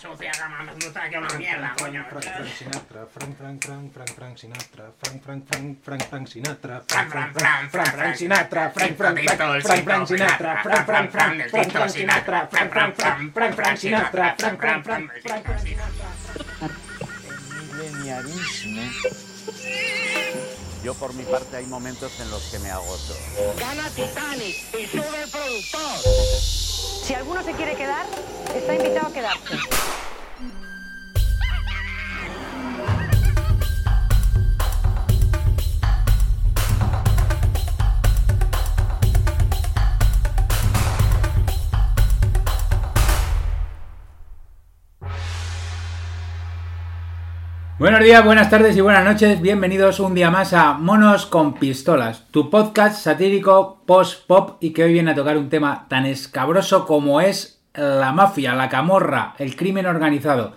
sucia, cama sucia, que una mierda, coño. Frank, Frank Sinatra, Frank, Frank, Frank, Frank, Frank Sinatra, Frank, Frank, Frank, Frank, Frank Sinatra, Frank, Frank, Frank, Frank, Frank Sinatra, Frank, Frank, Frank, Frank, Frank Sinatra, Frank, Frank, Frank, Frank, Frank Sinatra, Frank, Frank, Frank, Frank, Frank Sinatra, Frank, Frank, Frank, Frank, Frank Sinatra. mileniarismo. Yo por mi parte hay momentos en los que me agoto. Gana Titanic y sube el productor. Si alguno se quiere quedar, está invitado a quedarse. Buenos días, buenas tardes y buenas noches. Bienvenidos un día más a Monos con Pistolas, tu podcast satírico post-pop y que hoy viene a tocar un tema tan escabroso como es la mafia, la camorra, el crimen organizado.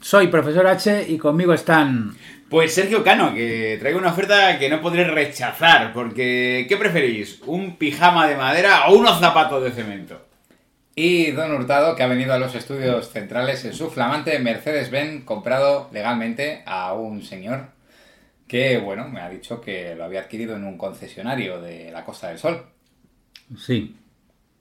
Soy profesor H y conmigo están... Pues Sergio Cano, que traigo una oferta que no podré rechazar, porque ¿qué preferís? ¿Un pijama de madera o unos zapatos de cemento? Y Don Hurtado, que ha venido a los estudios centrales en su flamante Mercedes-Benz comprado legalmente a un señor que, bueno, me ha dicho que lo había adquirido en un concesionario de la Costa del Sol. Sí,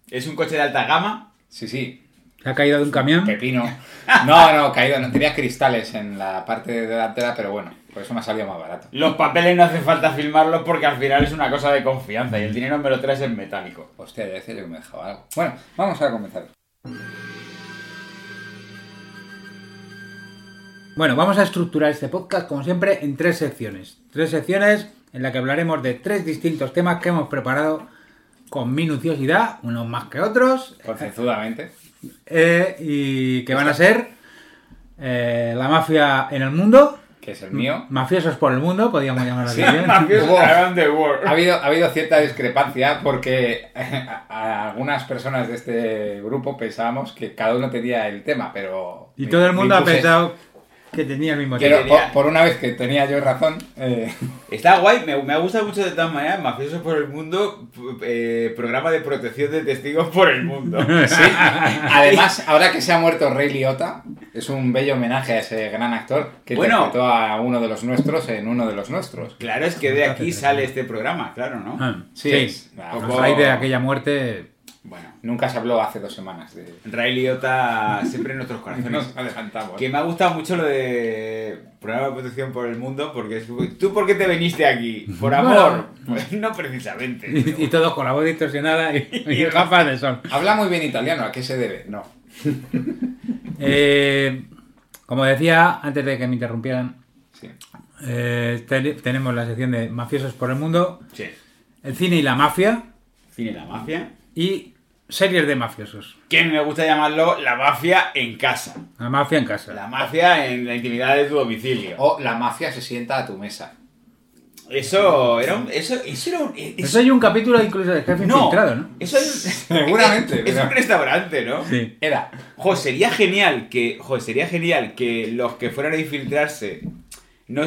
¿Es un coche de alta gama? Sí, sí, ha caído de un camión. pepino. No, no, caído, no tenía cristales en la parte delantera, pero bueno, por eso me ha salido más barato. Los papeles no hace falta filmarlos porque al final es una cosa de confianza y el dinero me lo traes en metálico. Hostia, ya decía yo que me dejaba algo. Bueno, vamos a comenzar. Bueno, vamos a estructurar este podcast como siempre en tres secciones. Tres secciones en las que hablaremos de tres distintos temas que hemos preparado con minuciosidad, unos más que otros, Concienzudamente. eh, y que van a ser eh, la mafia en el mundo, Que es el mío. mafiosos por el mundo, podríamos llamarlo así. ¿eh? Mafiosos around the world. Ha habido, ha habido cierta discrepancia porque a, a algunas personas de este grupo pensábamos que cada uno tenía el tema, pero... Y me- todo el mundo ha pensado que tenía el mismo Pero tema. por, por una vez que tenía yo razón, eh, Está guay, me, me ha gustado mucho de todas maneras, Mafiosos por el Mundo, eh, programa de protección de testigos por el mundo. sí. Además, ahora que se ha muerto Ray Liotta, es un bello homenaje a ese gran actor que Bueno. interpretó a uno de los nuestros en uno de los nuestros. Claro, es que de aquí sale este programa, claro, ¿no? Ah, Sí, sí, es- poco- de aquella muerte. Bueno, Nunca se habló hace dos semanas de... Ray Liotta siempre en nuestros corazones. Nos adelantamos. Que me ha gustado mucho lo de programa de protección por el mundo, porque es, ¿tú por qué te viniste aquí? ¿Por amor? Pues no precisamente. Y, pero- y todos con la voz distorsionada y, y gafas de sol. Habla muy bien italiano, ¿a qué se debe? No. Eh, como decía, antes de que me interrumpieran, Sí. eh, te- tenemos la sección de mafiosos por el mundo, Sí. el cine y la mafia Cine la mafia. y series de mafiosos. Que me gusta llamarlo la mafia en casa. La mafia en casa. La mafia en la intimidad de tu domicilio. O la mafia se sienta a tu mesa. Eso era un. Eso, eso era un. eso- Eso hay un capítulo incluso de jefe no, infiltrado, ¿no? Eso es. Seguramente, Es, pero- un restaurante, ¿no? Sí. Era. Jo, sería genial que. Jo, sería genial que los que fueran a infiltrarse. No,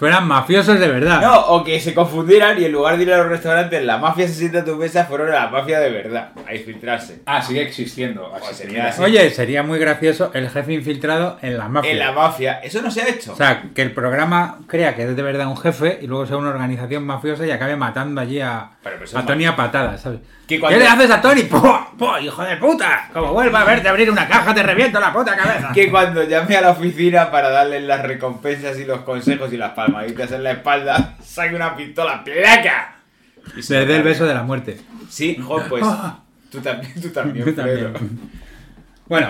Fueran mafiosos de verdad. no, o que se confundieran y en lugar de ir a los restaurantes, la mafia se sienta a tu mesa, fueron a la mafia de verdad, a infiltrarse. Ah, sigue existiendo. Así que sería mira. así. Oye, sería muy gracioso el jefe infiltrado en la mafia. En la mafia. Eso no se ha hecho. O sea, que el programa crea que es de verdad un jefe y luego sea una organización mafiosa y acabe matando allí a, a Tony a patadas, ¿sabes? Cuando- ¿Qué le haces a Tony? ¡Hijo de puta! Como vuelva a verte abrir una caja te reviento la puta cabeza. que cuando llame a la oficina para darles las recompensas y los consejos y las palmaditas en la espalda, saque una pistola placa. Y se Le dé el beso de la muerte. Sí, jo, pues. Tú también, tú también, Tú también. Bueno,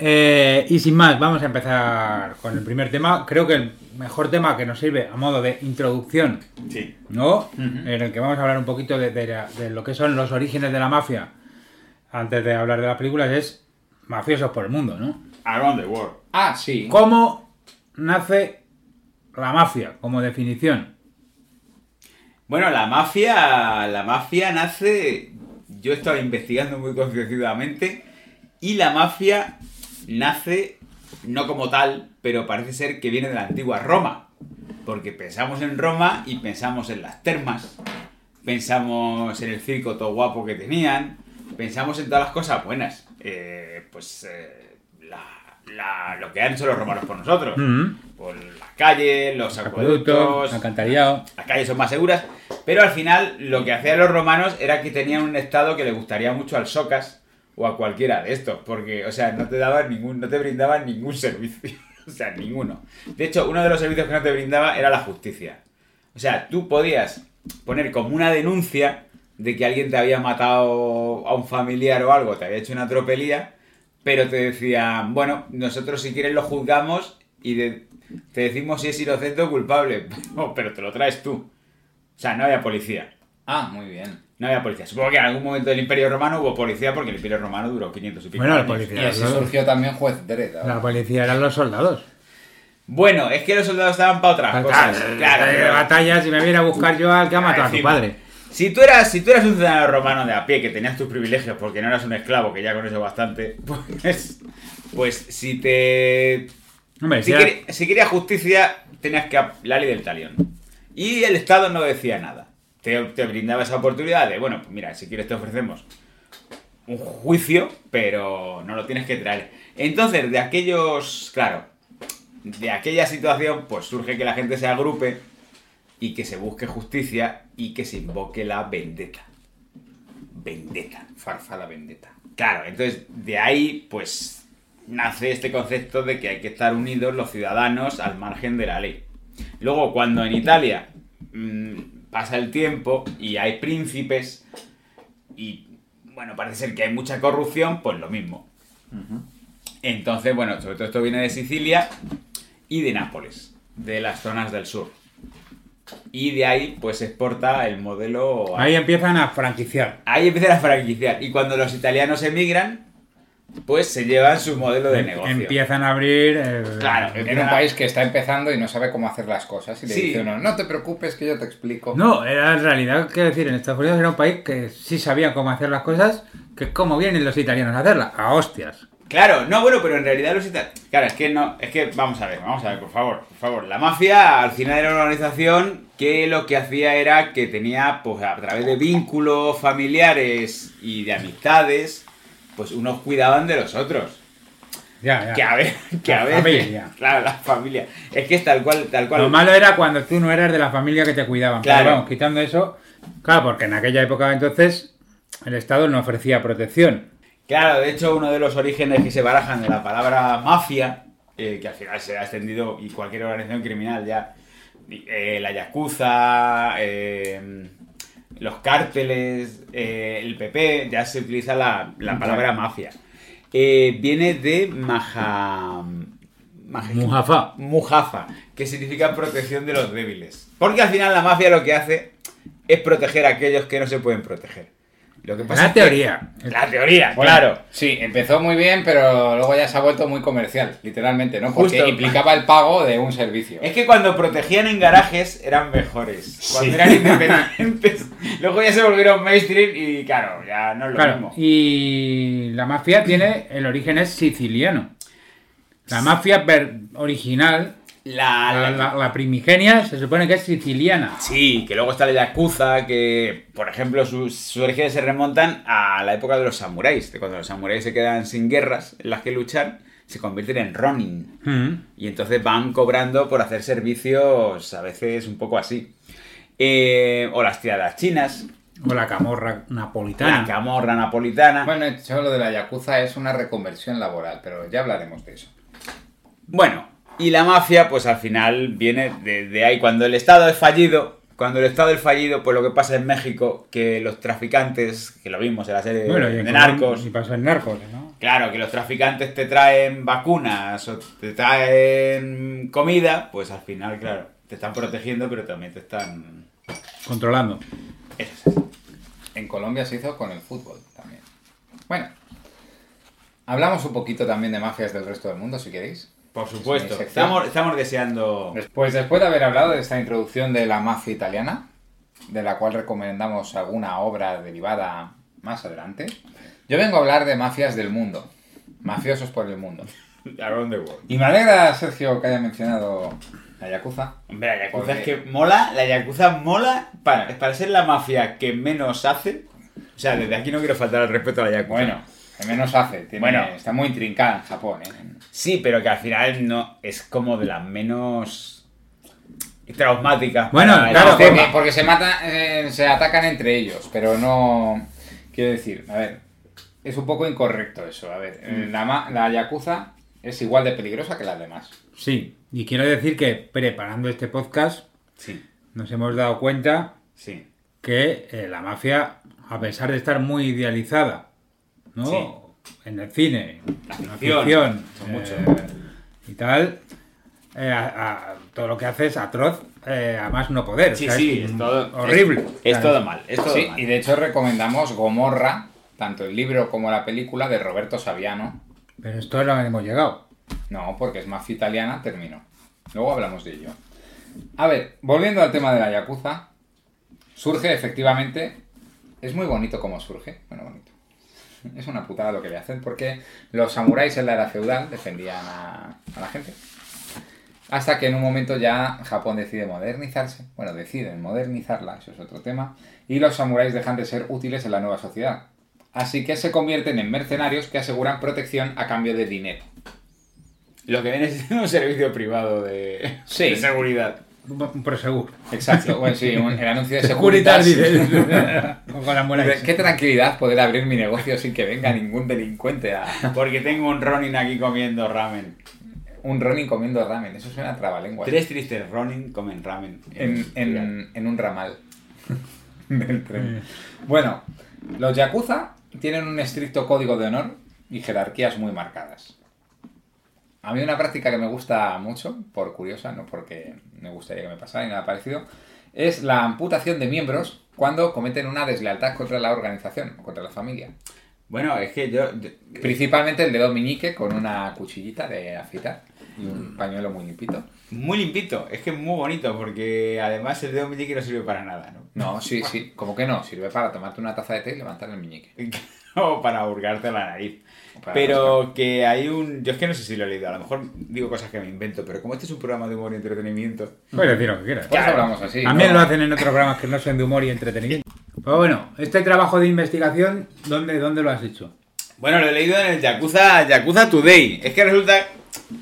eh, y sin más, vamos a empezar con el primer tema. Creo que el mejor tema que nos sirve a modo de introducción, Sí. ¿no? En el que vamos a hablar un poquito de, de la- de lo que son los orígenes de la mafia, antes de hablar de las películas, es mafiosos por el mundo, ¿no? Around the world. Ah, sí. ¿Cómo nace la mafia como definición? Bueno, la mafia. La mafia nace. Yo estaba investigando muy concienzudamente. Y la mafia nace. No como tal, pero parece ser que viene de la antigua Roma. Porque pensamos en Roma y pensamos en las termas. Pensamos en el circo todo guapo que tenían. Pensamos en todas las cosas buenas. Eh, pues. eh, la- la- lo que han hecho los romanos por nosotros. Mm. Por las calles, los Acueductos, alcantarillado. las calles son más seguras, pero al final lo que hacían los romanos era que tenían un estado que le gustaría mucho al Socas o a cualquiera de estos, porque, o sea, no te daban ningún, no te brindaban ningún servicio, o sea, ninguno. De hecho, uno de los servicios que no te brindaba era la justicia. O sea, tú podías poner como una denuncia de que alguien te había matado a un familiar o algo, te había hecho una tropelía, pero te decían, bueno, nosotros si quieres lo juzgamos y de- te decimos si es inocente o culpable, pero, te lo traes tú. O sea, no había policía. Ah, muy bien. No había policía. Supongo que en algún momento del Imperio Romano hubo policía porque el Imperio Romano duró 500 y pico Bueno, la años. policía. Y así surgió también Juez Dredd. La policía eran los soldados. Bueno, es que los soldados estaban para otras cosas. Claro, de pero- batalla, si me viera a buscar yo al que ha matado a tu padre. Si tú, eras, si tú eras un ciudadano romano de a pie que tenías tus privilegios porque no eras un esclavo, que ya con eso bastante, pues, pues si te. Hombre, Si, si era- queri- si querías justicia, tenías que. La ley del talión. Y el Estado no decía nada. Te, te brindaba esa oportunidad de, bueno, pues mira, si quieres te ofrecemos un juicio, pero no lo tienes que traer. Entonces, de aquellos. Claro, de aquella situación, pues surge que la gente se agrupe y que se busque justicia y que se invoque la vendetta. Vendetta. Farfala vendetta. Claro, entonces de ahí pues nace este concepto de que hay que estar unidos los ciudadanos al margen de la ley. Luego cuando en Italia mm, pasa el tiempo y hay príncipes y bueno, parece ser que hay mucha corrupción, pues lo mismo. Entonces, bueno, sobre todo esto viene de Sicilia y de Nápoles, de las zonas del sur. Y de ahí pues se exporta el modelo a- Ahí empiezan a franquiciar. Ahí empiezan a franquiciar. Y cuando los italianos emigran, pues se llevan su modelo de Em- negocio. Empiezan a abrir. eh, Claro, En un país que está empezando y no sabe cómo hacer las cosas. Y le Sí. dice uno, no te preocupes que yo te explico. No, era en realidad, quiero decir, en Estados Unidos era un país que sí sabía cómo hacer las cosas, que cómo vienen los italianos a hacerlas, a hostias. Claro, no, bueno, pero en realidad los italianos... Claro, es que no... Es que, vamos a ver, vamos a ver, por favor, por favor. La mafia al final era una organización que lo que hacía era que tenía, pues a través de vínculos familiares y de amistades, pues unos cuidaban de los otros. Ya, ya. Que a ver, que La a ver... familia. Claro, la familia. Es que es tal cual, tal cual... Lo malo era cuando tú no eras de la familia que te cuidaban. Claro. Pero vamos, quitando eso, claro, porque en aquella época entonces el Estado no ofrecía protección. Claro, de hecho, uno de los orígenes que se barajan de la palabra mafia, eh, que al final se ha extendido y cualquier organización criminal ya, eh, la Yakuza, eh, los cárteles, eh, el PP, ya se utiliza la, la palabra mafia. Eh, viene de Maja... Maja- Mujafa. Mujafa, que significa protección de los débiles. Porque al final la mafia lo que hace es proteger a aquellos que no se pueden proteger. Lo que pasa La es que- teoría. La teoría, Bueno, claro. Sí, empezó muy bien, pero luego ya se ha vuelto muy comercial, literalmente, ¿no? Porque Justo. implicaba el pago de un servicio. Es que cuando protegían en garajes eran mejores. Cuando Sí. eran independientes. Luego ya se volvieron mainstream y claro, ya no es lo Claro, mismo. y la mafia tiene, el origen es siciliano. La mafia original, La, la, la- la- la primigenia, se supone que es siciliana. Sí, que luego está la Yakuza, que por ejemplo sus, sus orígenes se remontan a la época de los samuráis. De cuando los samuráis se quedan sin guerras en las que luchar, se convierten en Ronin. Mm. Y entonces van cobrando por hacer servicios a veces un poco así. Eh, o las tiradas chinas, O la camorra napolitana. la camorra napolitana. Bueno, de hecho, lo de la Yakuza es una reconversión laboral, pero ya hablaremos de eso. Bueno, y la mafia, pues al final viene de, de ahí. Cuando el Estado es fallido, cuando el Estado es fallido, pues lo que pasa en México, que los traficantes, que lo vimos en la serie Bueno, y de narcos, Y pasó en narcos, ¿no? claro, que los traficantes te traen vacunas o te traen comida, pues al final, claro, te están protegiendo, pero también te están... Controlando. Eso es así. En Colombia se hizo con el fútbol también. Bueno, hablamos un poquito también de mafias del resto del mundo, si queréis. Por supuesto, Es estamos, estamos deseando... Después, después de haber hablado de esta introducción de la mafia italiana, de la cual recomendamos alguna obra derivada más adelante, yo vengo a hablar de mafias del mundo. Mafiosos por el mundo. Around the world. Y me alegra, Sergio, que haya mencionado la Yakuza. Hombre, la Yakuza Porque- es que mola, la Yakuza mola para, para ser la mafia que menos hace. O sea, desde aquí no quiero faltar al respeto a la Yakuza. Bueno, Al menos hace. tiene- Bueno. está muy intrincada en Japón, ¿eh? Sí, pero que al final no es como de las menos traumáticas. Bueno, claro, porque, porque se matan, eh, se atacan entre ellos, pero no. Quiero decir, a ver, es un poco incorrecto eso. A ver, eh, la, la Yakuza es igual de peligrosa que las demás. Sí, y quiero decir que preparando este podcast Sí, nos hemos dado cuenta sí. que eh, la mafia, a pesar de estar muy idealizada, ¿no? Sí. En el cine, La en la ficción, ficción, son mucho. eh, y tal, eh, a- a- todo lo que hace es atroz, eh, a más no poder. o Sí, sea, sí, es es todo. horrible. Es, todo mal, es todo Sí, mal. y de hecho recomendamos Gomorra, tanto el libro como la película de Roberto Saviano. Pero esto no hemos llegado. No, porque es mafia italiana, terminó. Luego hablamos de ello. A ver, volviendo al tema de la Yakuza, surge efectivamente. Es muy bonito como surge. Bueno, bonito. Es una putada lo que le hacen, porque los samuráis en la era feudal defendían a, a la gente. Hasta que en un momento ya Japón decide modernizarse. Bueno, deciden modernizarla, eso es otro tema. Y los samuráis dejan de ser útiles en la nueva sociedad. Así que se convierten en mercenarios que aseguran protección a cambio de dinero. Lo que viene siendo un servicio privado de, Sí. de seguridad. Un prosegur. Exacto, bueno, sí, un- el anuncio de Securitas, Securitas. muela Qué tranquilidad poder abrir mi negocio sin que venga ningún delincuente a Porque tengo un Ronin aquí comiendo ramen. un Ronin comiendo ramen. Eso suena a trabalengua. Tres tristes Ronin comen ramen. En, en- en un ramal del tren. Bueno, los Yakuza tienen un estricto código de honor y jerarquías muy marcadas. A mí una práctica que me gusta mucho, por curiosa, no porque me gustaría que me pasara ni nada parecido, es la amputación de miembros cuando cometen una deslealtad contra la organización o contra la familia. Bueno, es que yo... yo- Principalmente el dedo meñique con una cuchillita de afitar y un pañuelo muy limpito. Muy limpito, es que es muy bonito porque además el dedo meñique no sirve para nada, ¿no? No, sí, sí, como que no, sirve para tomarte una taza de té y levantar el meñique. o para hurgarte la nariz. Para Pero que hay un... Yo es que no sé si lo he leído, a lo mejor digo cosas que me invento, pero como este es un programa de humor y entretenimiento... Puedes decir lo que quieras. Por eso hablamos así. También ¿no? lo hacen en otros programas que no son de humor y entretenimiento. Pero bueno, este trabajo de investigación, ¿dónde, dónde lo has hecho? Bueno, lo he leído en el Yakuza, Yakuza Today. Es que resulta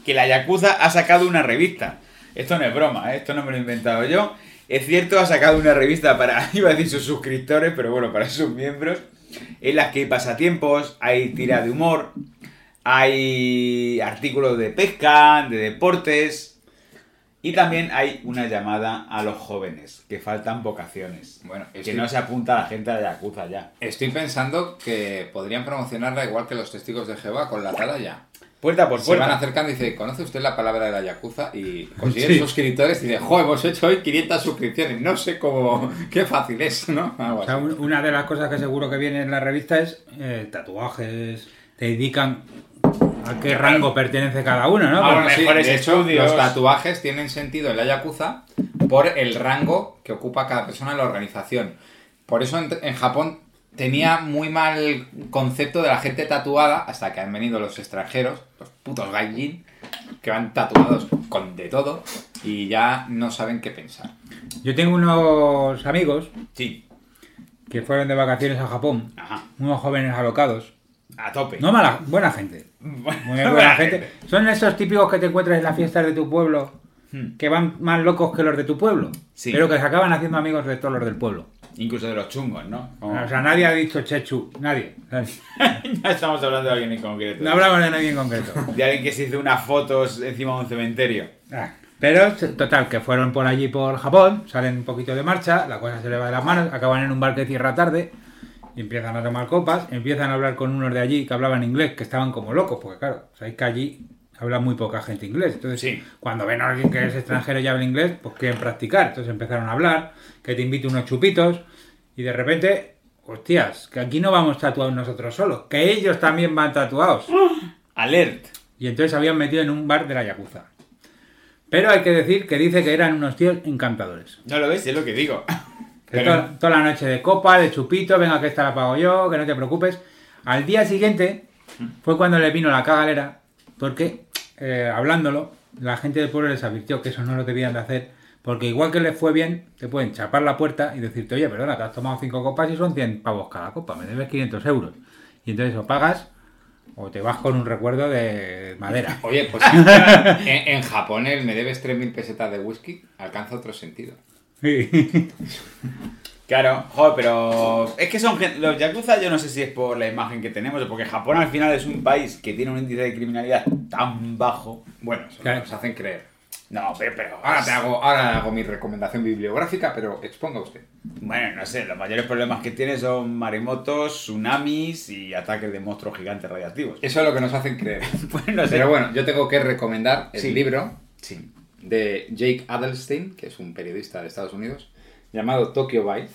que la Yakuza ha sacado una revista. Esto no es broma, ¿eh? esto no me lo he inventado yo. Es cierto, ha sacado una revista para, iba a decir sus suscriptores, pero bueno, para sus miembros, en las que hay pasatiempos, hay tira de humor, hay artículos de pesca, de deportes, y también hay una llamada a los jóvenes, que faltan vocaciones. Bueno, que no se apunta a la gente la Yakuza ya. Estoy pensando que podrían promocionarla igual que los testigos de Jehová con la atalaya. Puerta por Se van puerta. acercando y dice, ¿conoce usted la palabra de la Yakuza? Y consiguen Sí. suscriptores y dice, ¡jo, hemos hecho hoy 500 suscripciones! No sé cómo, qué fácil es, ¿no? Algo O sea, una de las cosas que seguro que viene en la revista es eh, tatuajes, te indican a qué rango pertenece cada uno, ¿no? Ah, los sí, mejores de hecho, estudios. los tatuajes tienen sentido en la Yakuza por el rango que ocupa cada persona en la organización. Por eso en, en Japón tenía muy mal concepto de la gente tatuada hasta que han venido los extranjeros, los putos gaijin, que van tatuados con de todo y ya no saben qué pensar. Yo tengo unos amigos Sí, que fueron de vacaciones a Japón, ajá, unos jóvenes alocados. a tope. No mala, buena gente. Bueno, Muy buena gente. Son esos típicos que te encuentras en las fiestas de tu pueblo Hmm. que van más locos que los de tu pueblo. Sí. Pero que se acaban haciendo amigos de todos los del pueblo. Incluso de los chungos, ¿no? Como- O sea, nadie ha dicho Chechu, nadie. ya estamos hablando de alguien en concreto. No hablamos de nadie en concreto. De alguien que se hizo unas fotos encima de un cementerio. Ah, Pero, total, que fueron por allí por Japón, salen un poquito de marcha, la cosa se le va de las manos, acaban en un bar que cierra tarde, y empiezan a tomar copas, empiezan a hablar con unos de allí que hablaban inglés, que estaban como locos, porque claro, sabéis que allí habla muy poca gente inglés. Entonces, Sí. cuando ven a alguien que es extranjero y habla inglés, pues quieren practicar. Entonces empezaron a hablar, que te invito unos chupitos, y de repente, hostias, que aquí no vamos tatuados nosotros solos, que ellos también van tatuados. Alert. Y entonces se habían metido en un bar de la Yakuza. Pero hay que decir que dice que eran unos tíos encantadores. No lo ves, es lo que digo. Que Pero- toda, toda la noche de copa, de chupito, venga que esta la pago yo, que no te preocupes. Al día siguiente fue cuando le vino la cagalera, porque eh, hablándolo, la gente del pueblo les advirtió que eso no lo debían de hacer, porque igual que les fue bien, te pueden chapar la puerta y decirte, oye, perdona, te has tomado cinco copas y son 100 pavos cada copa, me debes 500 euros. Y entonces o pagas O te vas con un recuerdo de madera. Oye, pues en, en Japón el me debes 3.000 pesetas de whisky alcanza otro sentido. Claro, joder, pero es que son los yakuza, yo no sé si es por la imagen que tenemos, o porque Japón al final es un país que tiene un índice de criminalidad tan bajo. Bueno, eso Claro. nos hacen creer. No, pero, pero Ahora te hago, ahora hago mi recomendación bibliográfica, pero exponga usted. Bueno, no sé, los mayores problemas que tiene son maremotos, tsunamis y ataques de monstruos gigantes radiactivos. Eso es lo que nos hacen creer. Pues no sé. Pero bueno, yo tengo que recomendar el Sí. libro Sí. de Jake Adelstein, que es un periodista de Estados Unidos, llamado Tokyo Vice,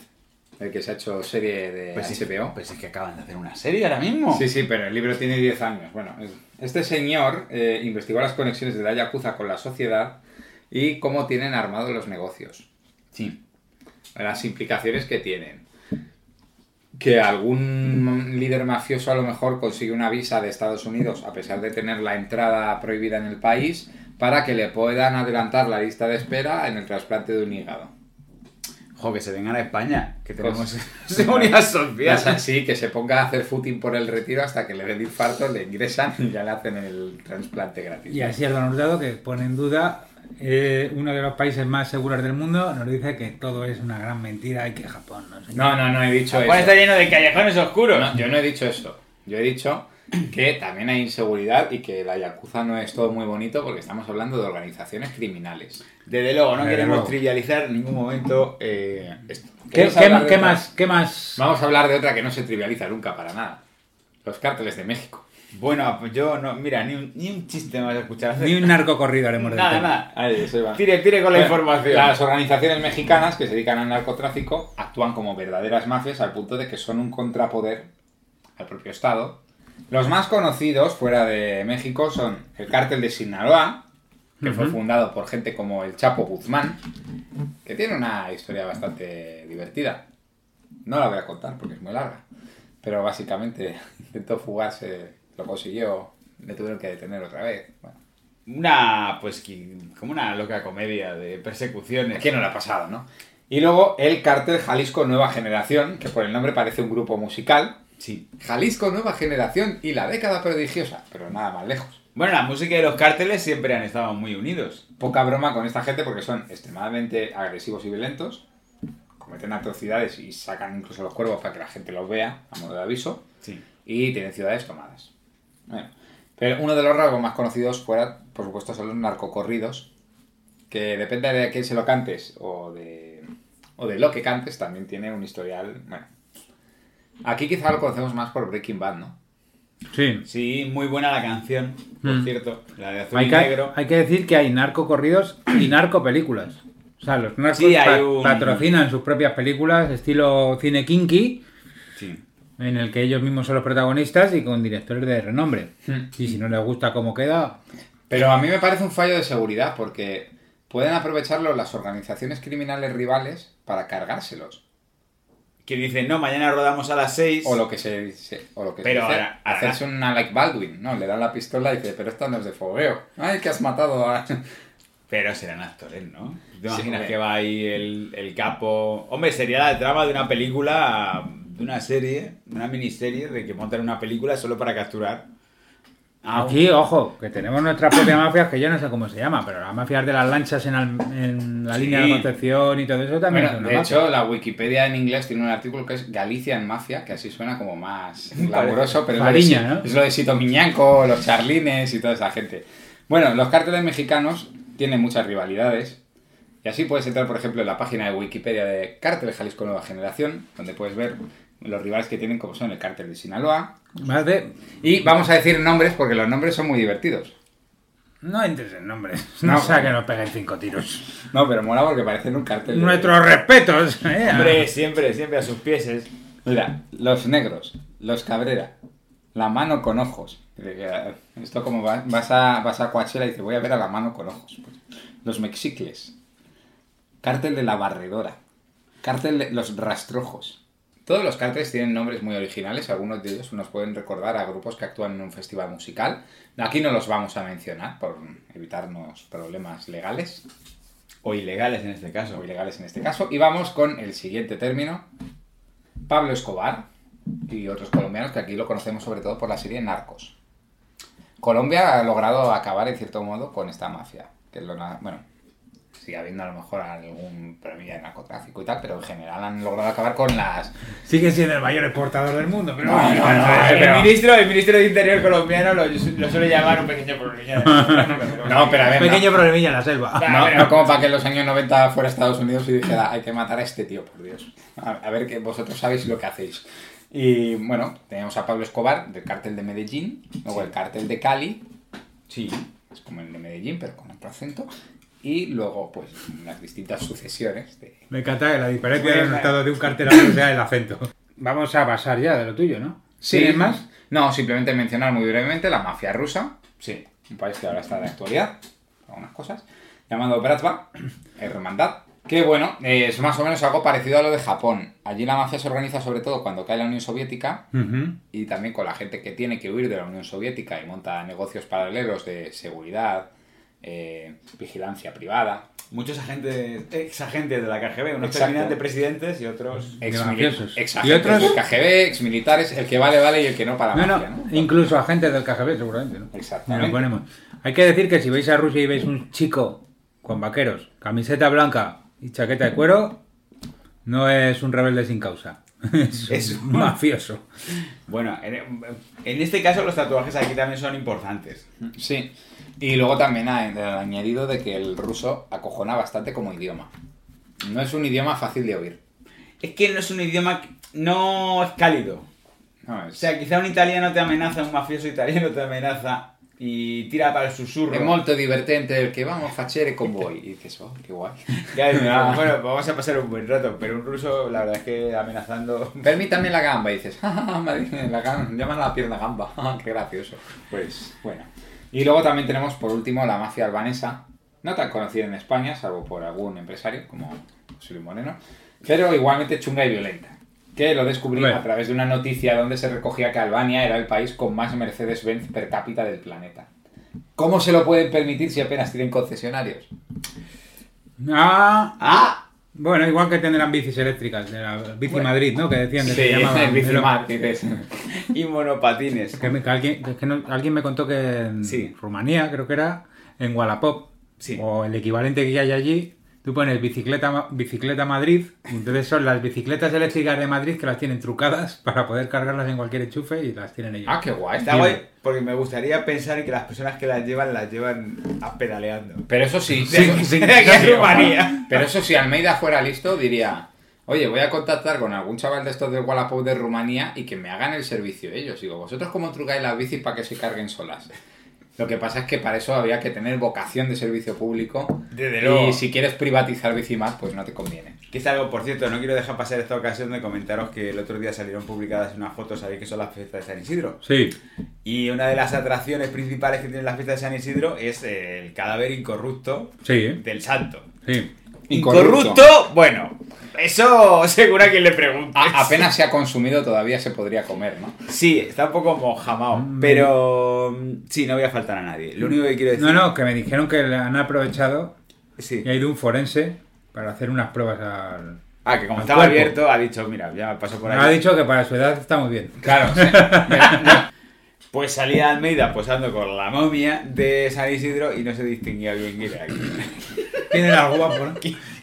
el que se ha hecho serie de Pues. Pues es que acaban de hacer una serie ahora mismo. Sí, sí, pero el libro tiene 10 años. Bueno, es- este señor eh, investigó las conexiones de la Yakuza con la sociedad y cómo tienen armados los negocios. Sí. Las implicaciones que tienen. Que algún líder mafioso a lo mejor consigue una visa de Estados Unidos a pesar de tener la entrada prohibida en el país para que le puedan adelantar la lista de espera en el trasplante de un hígado. Jo, que se vengan a España, que tenemos Pues- seguridad Es social. así, que se ponga a hacer footing por el retiro hasta que le den infarto, le ingresan y ya le hacen el trasplante gratis. Y así el Don Hurtado, que pone en duda eh, uno de los países más seguros del mundo, nos dice que todo es una gran mentira y que Japón no sé. No, no, no he dicho Japón eso. está lleno de callejones oscuros. No, yo no he dicho eso. Yo he dicho que también hay inseguridad y que la Yakuza no es todo muy bonito porque estamos hablando de organizaciones criminales. Desde luego, no Desde queremos luego. trivializar en ningún momento eh, esto. ¿Qué, ¿Quieres qué hablar ma- de más? ¿Qué más? Vamos a hablar de otra que no se trivializa nunca para nada. Los cárteles de México. Bueno, pues yo no, mira, ni un, ni un chiste me vas a escuchar. hacer. Ni un narco corrido haremos del Nada, tema. nada. Ahí, eso iba. Tire, tire con la Bueno, información. Las organizaciones mexicanas que se dedican al narcotráfico actúan como verdaderas mafias al punto de que son un contrapoder al propio Estado. Los más conocidos fuera de México son el cártel de Sinaloa, que fue fundado por gente como el Chapo Guzmán, que tiene una historia bastante divertida. No la voy a contar porque es muy larga, pero básicamente intentó fugarse, lo consiguió, le tuvieron que detener otra vez. Bueno, Una, pues, como una loca comedia de persecuciones. ¿A quién no le ha pasado, no? Y luego el cártel Jalisco Nueva Generación, que por el nombre parece un grupo musical. Sí. Jalisco Nueva Generación y la década prodigiosa, pero nada más lejos. Bueno, la música y los cárteles siempre han estado muy unidos. Poca broma con esta gente porque son extremadamente agresivos y violentos, cometen atrocidades y sacan incluso los cuervos para que la gente los vea, a modo de aviso, Sí. y tienen ciudades tomadas. Bueno, pero uno de los rasgos más conocidos fuera, por supuesto, son los narcocorridos, que depende de a quién se lo cantes o de, o de lo que cantes, también tiene un historial. Bueno, aquí quizá lo conocemos más por Breaking Bad, ¿no? Sí. Sí, muy buena la canción, por Mm. cierto. La de azul Hay y que, negro. hay que decir que hay narco corridos y narco películas. O sea, los narcos Sí, hay pa- un- patrocinan sus propias películas, estilo cine kinky, Sí. en el que ellos mismos son los protagonistas y con directores de renombre. Hmm. Y si no les gusta cómo queda, Pero a mí me parece un fallo de seguridad porque pueden aprovecharlo las organizaciones criminales rivales para cargárselos. Que dicen, no, mañana rodamos a las 6. O lo que se, se- o lo que se Pero dice, ahora- hacerse Baldwin, ¿no? Le dan la pistola y dice, pero esto no es de fogueo. Ay, que has matado a... Pero serán actores, ¿no? ¿Te imaginas que va ahí el, el capo? Hombre, sería la trama de una película, de una serie, una miniserie, de que montan una película solo para capturar. A un- Aquí, ojo, que tenemos nuestra propia mafia, que yo no sé cómo se llama, pero las mafias de las lanchas en, al- en la Sí. línea de Concepción y todo eso también Bueno, es una de mafia. hecho, la Wikipedia en inglés tiene un artículo que es Galicia en Mafia, que así suena como más glamuroso, pero es lo, de, Fariña, ¿no? es lo de Sito Miñanco, los charlines y toda esa gente. Bueno, los cárteles mexicanos tienen muchas rivalidades. Y así puedes entrar, por ejemplo, en la página de Wikipedia de Cártel Jalisco Nueva Generación, donde puedes ver los rivales que tienen, como son el cártel de Sinaloa. De... Y vamos a decir nombres porque los nombres son muy divertidos. No entres en nombres. No. No sea que nos peguen cinco tiros. No, pero mola porque parecen un cártel. de- Nuestros respetos. ¿eh? Hombre, siempre, siempre a sus pies. es- Mira, los negros, los Cabrera, la mano con ojos. Esto como va- vas a, vas a Coachella y dices, voy a ver a la mano con ojos. Pues, los mexicles, cártel de la barredora, cártel de los rastrojos. Todos los cárteles tienen nombres muy originales, algunos de ellos nos pueden recordar a grupos que actúan en un festival musical. Aquí no los vamos a mencionar por evitarnos problemas legales O ilegales en este caso. o ilegales en este caso. Y vamos con el siguiente término. Pablo Escobar y otros colombianos que aquí lo conocemos sobre todo por la serie Narcos. Colombia ha logrado acabar en cierto modo con esta mafia. Que es lo bueno, sigue habiendo a lo mejor algún problema de narcotráfico y tal, pero en general han logrado acabar con las. Sigue siendo el mayor exportador del mundo, pero No, bueno, no, bueno, no, eh, el, pero- ministro, el ministro de Interior colombiano lo, lo suele llamar un pequeño problemilla. No, pero a ver, Pequeño no, problemilla en la selva. no, no como para que en los años 90 fuera a Estados Unidos y dijera, hay que matar a este tío, por Dios. A, a ver que vosotros sabéis lo que hacéis. Y bueno, tenemos a Pablo Escobar del cártel de Medellín, luego el cártel de Cali, Sí. es como el de Medellín, pero con otro acento. Y luego, pues, unas distintas sucesiones de... Me encanta que la diferencia Pues, de resultado de un cartel a otro sea el acento. Vamos a pasar ya de lo tuyo, ¿no? ¿Tienes más? No, simplemente mencionar muy brevemente la mafia rusa, Sí. un país que ahora está de actualidad, algunas cosas, llamado Bratva, Hermandad, que bueno, es más o menos algo parecido a lo de Japón. Allí la mafia se organiza sobre todo cuando cae la Unión Soviética y también con la gente que tiene que huir de la Unión Soviética y monta negocios paralelos de seguridad, eh, vigilancia privada. Muchos agentes, ex agentes de la KGB, unos terminan de presidentes y otros... Ex ex ¿Y otros? del KGB, ex militares, el que vale vale y el que no para la No, mafia, no, ¿no? incluso agentes del KGB seguramente, ¿no? Exactamente. Lo ponemos. Hay que decir que si vais a Rusia y veis un chico con vaqueros, camiseta blanca y chaqueta de cuero, no es un rebelde sin causa. Es un Es un- mafioso. Bueno, en, en este caso los tatuajes aquí también son importantes. Sí. Y luego también ha añadido de que el ruso acojona bastante como idioma. No es un idioma fácil de oír. Es que no es un idioma... No es cálido. No, O es, sea, quizá un italiano te amenaza, un mafioso italiano te amenaza y tira para el susurro. es molto divertente el que vamos a facere con voi. Y dices, oh, qué guay. Ya dices, bueno, vamos a pasar un buen rato, pero un ruso, la verdad es que amenazando... Permítame la gamba. Y dices, "Ah, madre, la gamba, llaman a la pierna gamba. Qué gracioso. Pues, bueno. Y luego también tenemos, por último, la mafia albanesa. No tan conocida en España, salvo por algún empresario, como José Luis Moreno. Pero igualmente chunga y violenta. Que lo descubrí a través de una noticia donde se recogía que Albania era el país con más Mercedes-Benz per cápita del planeta. ¿Cómo se lo pueden permitir si apenas tienen concesionarios? Ah, ¡Ah! Bueno, igual que tendrán bicis eléctricas de la Bici Bueno. Madrid, ¿no? Que decían que se Sí, llamaba. el bicimar, dices. Y monopatines. Que, me- que alguien, que no- alguien me contó que en Sí. Rumanía, creo que era, en Wallapop, Sí. o el equivalente que hay allí, tú pones bicicleta, bicicleta Madrid, y entonces son las bicicletas eléctricas de Madrid que las tienen trucadas para poder cargarlas en cualquier enchufe y las tienen ellos. Ah, qué guay. Está guay porque me gustaría pensar en que las personas que las llevan las llevan a pedaleando. Pero eso sí, Sí, sí, sí. Pero eso si Almeida fuera listo, diría, oye, voy a contactar con algún chaval de estos del Wallapop de Rumanía y que me hagan el servicio ellos. Digo, ¿vosotros cómo trucáis las bicis para que se carguen solas? Lo que pasa es que para eso había que tener vocación de servicio público. Desde y si quieres privatizar Bicimar, pues no te conviene. Que es algo, por cierto, no quiero dejar pasar esta ocasión de comentaros que el otro día salieron publicadas unas fotos, sabéis que son las fiestas de San Isidro. Sí. Y una de las atracciones principales que tienen las fiestas de San Isidro es el cadáver incorrupto Sí, del santo. sí. Incorrupto, bueno, eso seguro a quien le pregunte. A- apenas se ha consumido, todavía se podría comer, ¿no? Sí, está un poco mojamao, Mm. pero mm, sí, no voy a faltar a nadie. Lo único que quiero decir... No, no, que me dijeron que le han aprovechado Sí. y ha ido un forense para hacer unas pruebas al... Ah, que como al estaba cuerpo. abierto, ha dicho, mira, ya me paso por ahí. Ha dicho que para su edad está muy bien. Claro, Pues salía Almeida posando con la momia de San Isidro y no se distinguía bien quién era quién. Algo guapo, ¿no?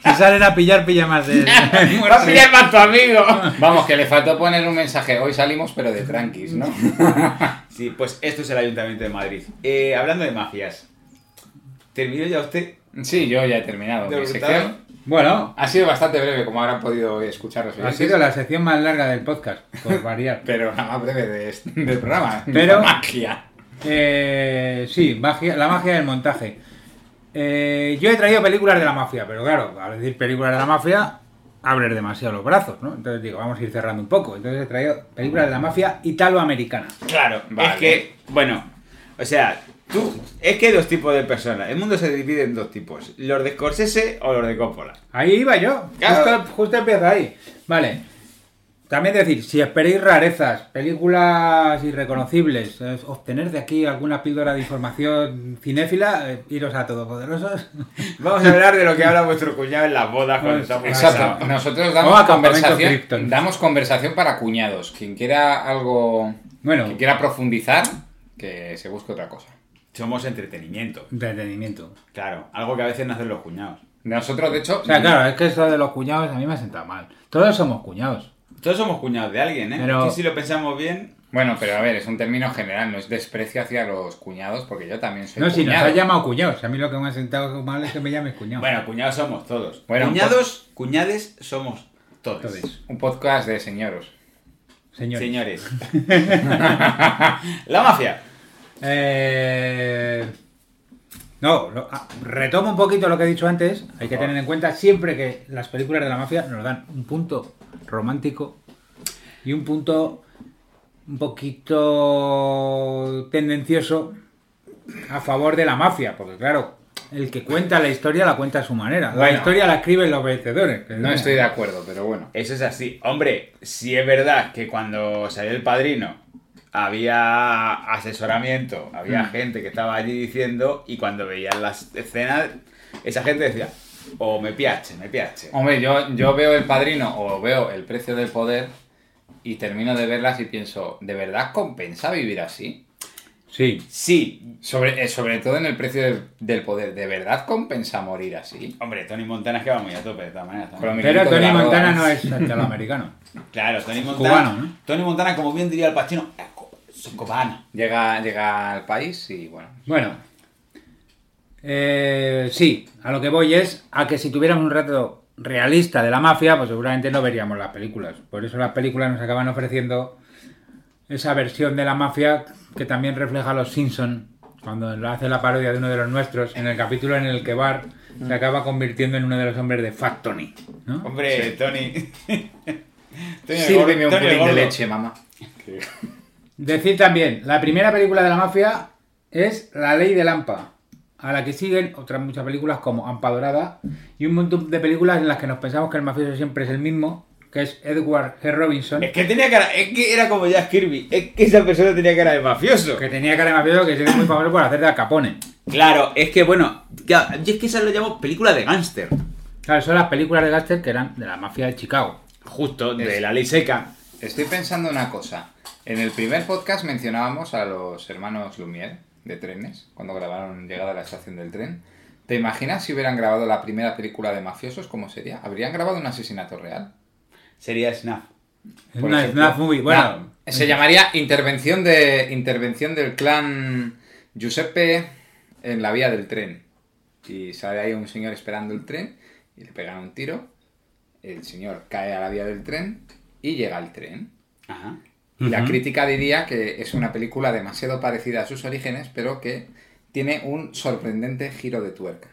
Si salen a pillar, pilla más de... ¡Va a pillar más tu amigo! Vamos, que le faltó poner un mensaje. Hoy salimos, pero de tranquis, ¿no? Sí, pues esto es el Ayuntamiento de Madrid. Eh, hablando de mafias, ¿terminó ya usted? Sí, yo ya he terminado ¿De mi sección. Bueno, Ha sido bastante breve, como habrán podido escuchar los ha sido la sección más larga del podcast, por variar. Pero la más breve de este- del programa. Pero- magia. Eh, sí, magia, la magia del montaje. Eh, yo he traído películas de la mafia, pero claro, al decir películas de la mafia, abres demasiado los brazos, ¿no? Entonces digo, vamos a ir cerrando un poco. Entonces he traído películas de la mafia italoamericana. Claro, Vale. es que, bueno, o sea, tú, es que hay dos tipos de personas. El mundo se divide en dos tipos, los de Scorsese o los de Coppola. Ahí iba yo, Claro. justo, justo empieza ahí. Vale. También decir, si esperéis rarezas, películas irreconocibles, es obtener de aquí alguna píldora de información cinéfila, eh, iros a Todopoderosos. Vamos a hablar de lo que habla vuestro cuñado en las bodas cuando Pues, estamos Exacto. Nosotros damos conversación, Krypton. damos conversación para cuñados. Quien quiera algo. Bueno. Quien quiera profundizar, que se busque otra cosa. Somos entretenimiento. Entretenimiento. Claro, algo que a veces no hacen los cuñados. Nosotros, de hecho, O sea, claro, es que eso de los cuñados a mí me ha sentado mal. Todos somos cuñados. Todos somos cuñados de alguien, ¿eh? Pero- Es que si lo pensamos bien, bueno, pero a ver, es un término general, no es desprecio hacia los cuñados, porque yo también soy No, si nos cuñado. has llamado cuñados. A mí lo que me ha sentado mal es que me llames cuñado. bueno, cuñados somos todos. Bueno, Cuñados, cuñades somos todos. Un podcast de señoros. señores. Señores. La mafia. Eh, No, lo- ah, retomo un poquito lo que he dicho antes. Hay que tener en cuenta siempre que las películas de la mafia nos dan un punto romántico y un punto un poquito tendencioso a favor de la mafia. Porque claro, el que cuenta la historia la cuenta a su manera. La historia la escriben los vencedores. No estoy de acuerdo, pero bueno. Eso es así. Hombre, sí es verdad que cuando salió el padrino había asesoramiento, había Mm. gente que estaba allí diciendo y cuando veían las escenas, esa gente decía, o me piache, me piache. Hombre, yo, yo veo El Padrino o veo El Precio del Poder y termino de verlas y pienso, ¿de verdad compensa vivir así? Sí. Sí, Sobre, eh, sobre todo en El Precio del, del Poder, ¿de verdad compensa morir así? hombre, Tony Montana es que va muy a tope de todas maneras. Pero Tony Montana no es americano. Claro, Tony Montana. Cubano, ¿no? Tony Montana, como bien diría el Pachino, es cubano. Llega, llega al país y bueno. Bueno, eh, sí, a lo que voy es a que si tuviéramos un retrato realista de la mafia, pues seguramente no veríamos las películas. Por eso las películas nos acaban ofreciendo esa versión de la mafia que también refleja a los Simpson cuando lo hace la parodia de uno de los nuestros en el capítulo en el que Bart se acaba convirtiendo en uno de los hombres de Fat Tony. ¿no? Hombre, Tony. Tony Sírveme un Tony de leche, mamá. Decir también, la primera película de la mafia es La Ley de Lampa, a la que siguen otras muchas películas como Ampa Dorada y un montón de películas en las que nos pensamos que el mafioso siempre es el mismo, que es Edward G. Robinson, Es que tenía cara, es que era como Jack Kirby, es que esa persona tenía cara de mafioso. que tenía cara de mafioso que es muy famoso por hacer de Al Capone. Claro, es que bueno, ya, yo es que esa lo llamo película de gángster. Claro, son las películas de Gaster que eran de la mafia de Chicago. Justo, de Es- la ley seca. Estoy pensando una cosa. En el primer podcast mencionábamos a los hermanos Lumière de trenes, cuando grabaron Llegada a la estación del tren. ¿Te imaginas si hubieran grabado la primera película de mafiosos? ¿Cómo sería? ¿Habrían grabado un asesinato real? Sería Snap. Es una ejemplo. snuff movie. Bueno, No, se llamaría intervención de intervención del clan Giuseppe en la vía del tren. Y sale ahí un señor esperando el tren y le pegan un tiro. El señor cae a la vía del tren y llega al tren. Ajá. Y la crítica diría que es una película demasiado parecida a sus orígenes, pero que tiene un sorprendente giro de tuerca.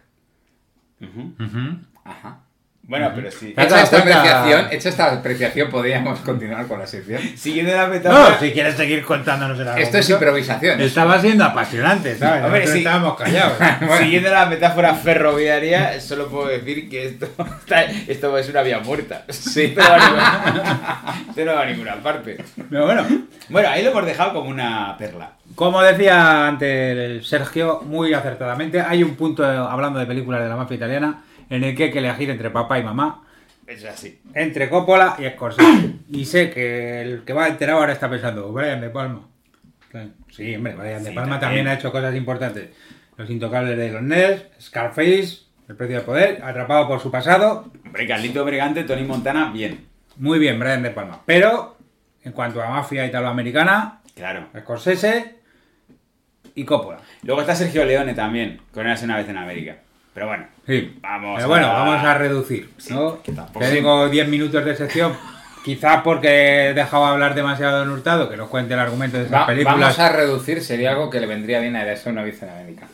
Ajá. Bueno, pero sí. Hecha esta, apreciación, hecha esta apreciación, podríamos continuar con la sección. Siguiendo la metáfora. no, si quieres seguir contándonos el Esto es improvisación. Estaba siendo apasionante, ¿sabes? Hombre, Nosotros sí. estábamos callados. Siguiendo la metáfora ferroviaria, solo puedo decir que esto, esto es una vía muerta. Sí. Esto no, va a ninguna, no va a ninguna parte. Pero bueno, Bueno, ahí lo hemos dejado como una perla. Como decía antes Sergio, muy acertadamente, hay un punto, hablando de películas de la mafia italiana, en el que hay que elegir entre papá y mamá, Es así. entre Coppola y Scorsese. Y sé que el que va enterado ahora está pensando, Brian De Palma. Sí, hombre, Brian De Sí, Palma también. también ha hecho cosas importantes. Los Intocables de los Nels, Scarface, El Precio del Poder, Atrapado por su pasado. Hombre, Carlito Bregante, Tony Montana, bien. Muy bien, Brian De Palma. Pero, en cuanto a mafia italoamericana, Claro. Scorsese y Coppola. Luego está Sergio Leone también, con Érase una vez en América. Pero bueno, Sí. Vamos Pero bueno, a- vamos a reducir. ¿no? que tampoco- Tengo 10 minutos de sección. Quizá porque he dejado hablar demasiado en Hurtado, que nos cuente el argumento de esas Va- películas. vamos a reducir, sería algo que le vendría bien a Erasmo una vez en América.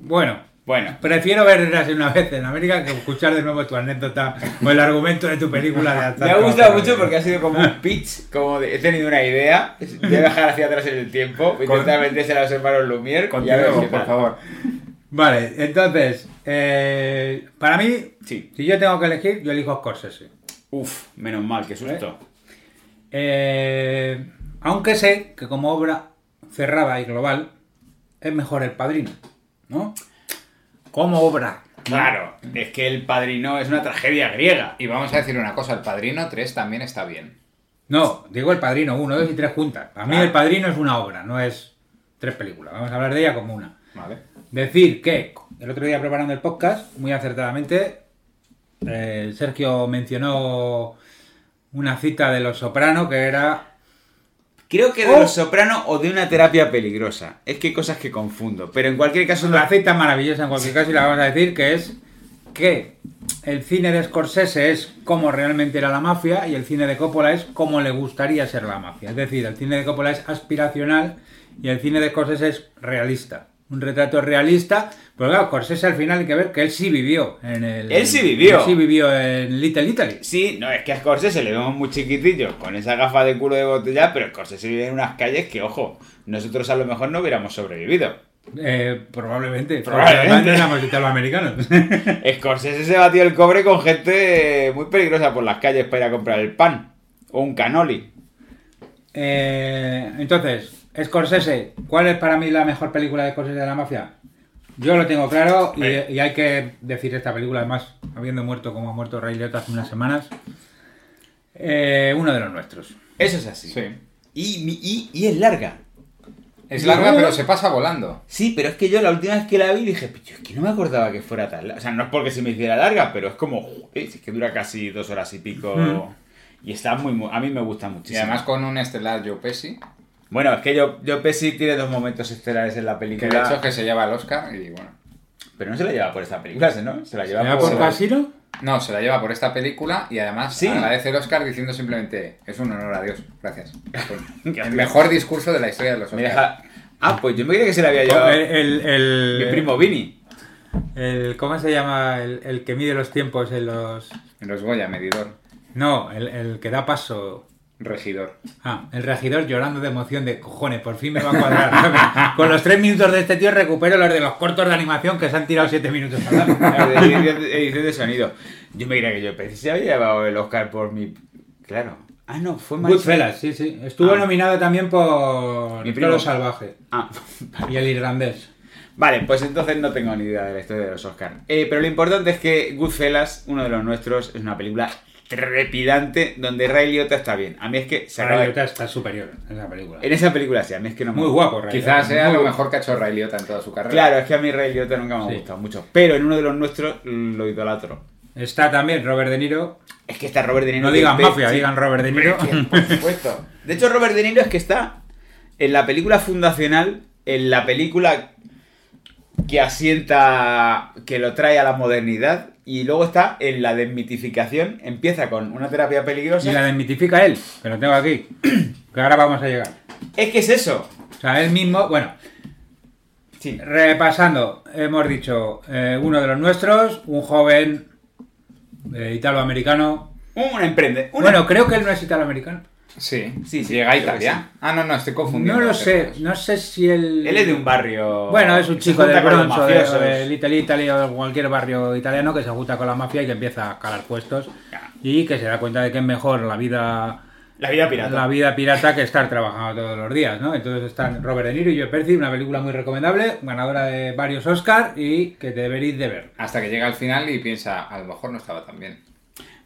Bueno, bueno. prefiero ver Érase una vez en América que escuchar de nuevo tu anécdota o el argumento de tu película de Me ha gustado mucho porque ha sido como un pitch, como de, he tenido una idea, de viajar hacia atrás en el tiempo, intentar meterse a los hermanos Lumière y a ver Continuemos, qué por favor. Vale, entonces, eh, para mí, Sí. si yo tengo que elegir, yo elijo Scorsese. Uf, menos mal, qué susto. Eh, aunque sé que como obra cerrada y global es mejor El Padrino, ¿no? Como obra. Claro, es que El Padrino es una tragedia griega. Y vamos a decir una cosa, El Padrino 3 también está bien. No, digo El Padrino, uno, dos y tres juntas. Para mí El Padrino es una obra, no es tres películas. Vamos a hablar de ella como una. Vale. Decir que el otro día preparando el podcast, muy acertadamente, eh, Sergio mencionó una cita de Los Soprano que era Creo que de Oh. Los Soprano o de una terapia peligrosa. Es que hay cosas que confundo. Pero en cualquier caso, La cita maravillosa en cualquier caso y la vamos a decir que es que el cine de Scorsese es como realmente era la mafia y el cine de Coppola es como le gustaría ser la mafia. Es decir, el cine de Coppola es aspiracional y el cine de Scorsese es realista. Un retrato realista, pero claro, Scorsese al final hay que ver que él sí vivió en el... Él sí vivió. él sí vivió en Little Italy. Sí, no, es que a Scorsese le vemos muy chiquitillo con esa gafa de culo de botella, pero Scorsese vive en unas calles que, ojo, nosotros a lo mejor no hubiéramos sobrevivido. Eh, probablemente. Probablemente. Éramos italoamericanos. Scorsese se batió el cobre con gente muy peligrosa por las calles para ir a comprar el pan. O un canoli. Eh, entonces, Scorsese, ¿cuál es para mí la mejor película de Scorsese de la mafia? Yo lo tengo claro y, y hay que decir esta película, además, habiendo muerto como ha muerto Ray Liotta hace unas semanas, eh, uno de los nuestros. Eso es así. Sí. Y, y, y es larga. Es larga, pero se pasa volando. Sí, pero es que yo la última vez que la vi dije, "Pero es que no me acordaba que fuera tan larga. O sea, no es porque se me hiciera larga, pero es como, es que dura casi dos horas y pico. Y está muy, muy- a mí me gusta Y muchísimo. además con un estelar Joe Pesci, Bueno, es que yo, yo Pesci tiene dos momentos estelares en la que película. de hecho es que se lleva el Oscar y bueno. Pero no se la lleva por esta película, ¿no? Se la lleva ¿Era por... por Casino? No, se la lleva por esta película y además Sí. agradece el Oscar diciendo simplemente es un honor a Dios. Gracias. El mejor discurso de la historia de los Oscars. deja... Ah, pues yo me creía que se la había llevado El, el- el- mi primo Vini. el- ¿Cómo se llama? El, el que mide los tiempos en los... En los Goya, medidor, No, el, el que da paso... regidor. Ah, el regidor llorando de emoción de cojones, por fin me va a cuadrar. Con los tres minutos de este tío recupero los de los cortos de animación que se han tirado siete minutos. Edición de- sonido. Yo me creía que yo Pesci se había llevado el Oscar por mi... Claro. Ah, no, fue más... Goodfellas, sí, sí. Estuvo Ah. nominado también por Mi primo. Salvaje Ah, y el irlandés. Vale, pues entonces no tengo ni idea de la historia de los Oscars. Eh, pero lo importante es que Goodfellas, uno de los nuestros, es una película trepidante donde Ray Liotta está bien. A mí es que se acaba Ray de- Liotta está superior en esa película. En esa película sí, a mí es que no me Muy gusta. guapo, Ray Quizás sea muy lo guapo. mejor que ha hecho Ray Liotta en toda su carrera. Claro, es que a mí Ray Liotta nunca me ha Sí. gustado mucho. Pero en uno de los nuestros lo idolatro. Está también Robert De Niro. Es que está Robert De Niro. No que digan mafia, sí. digan Robert De Niro. Por supuesto. De hecho, Robert De Niro es que está en la película fundacional, en la película que asienta, que lo trae a la modernidad, y luego está en la desmitificación. Empieza con una terapia peligrosa. Y la desmitifica él, que lo tengo aquí. Que ahora vamos a llegar. Es que es eso. O sea, él mismo, bueno, Sí. repasando, hemos dicho eh, uno de los nuestros, un joven eh, italoamericano. Un emprende. una- Bueno, creo que él no es italoamericano. Sí, Sí, sí, Llega a Italia. Ah, no, no, estoy confundiendo. No lo sé, no sé si él... Él es de un barrio. Bueno, es un chico del con los Bronx o de, de Little Italy o de cualquier barrio italiano que se junta con la mafia y que empieza a calar puestos y que se da cuenta de que es mejor la vida La vida pirata. la vida pirata que estar trabajando todos los días, ¿no? Entonces están Robert De Niro y Joe Pesci, una película muy recomendable, ganadora de varios Oscars y que deberéis de ver. Hasta que llega al final y piensa, a lo mejor no estaba tan bien.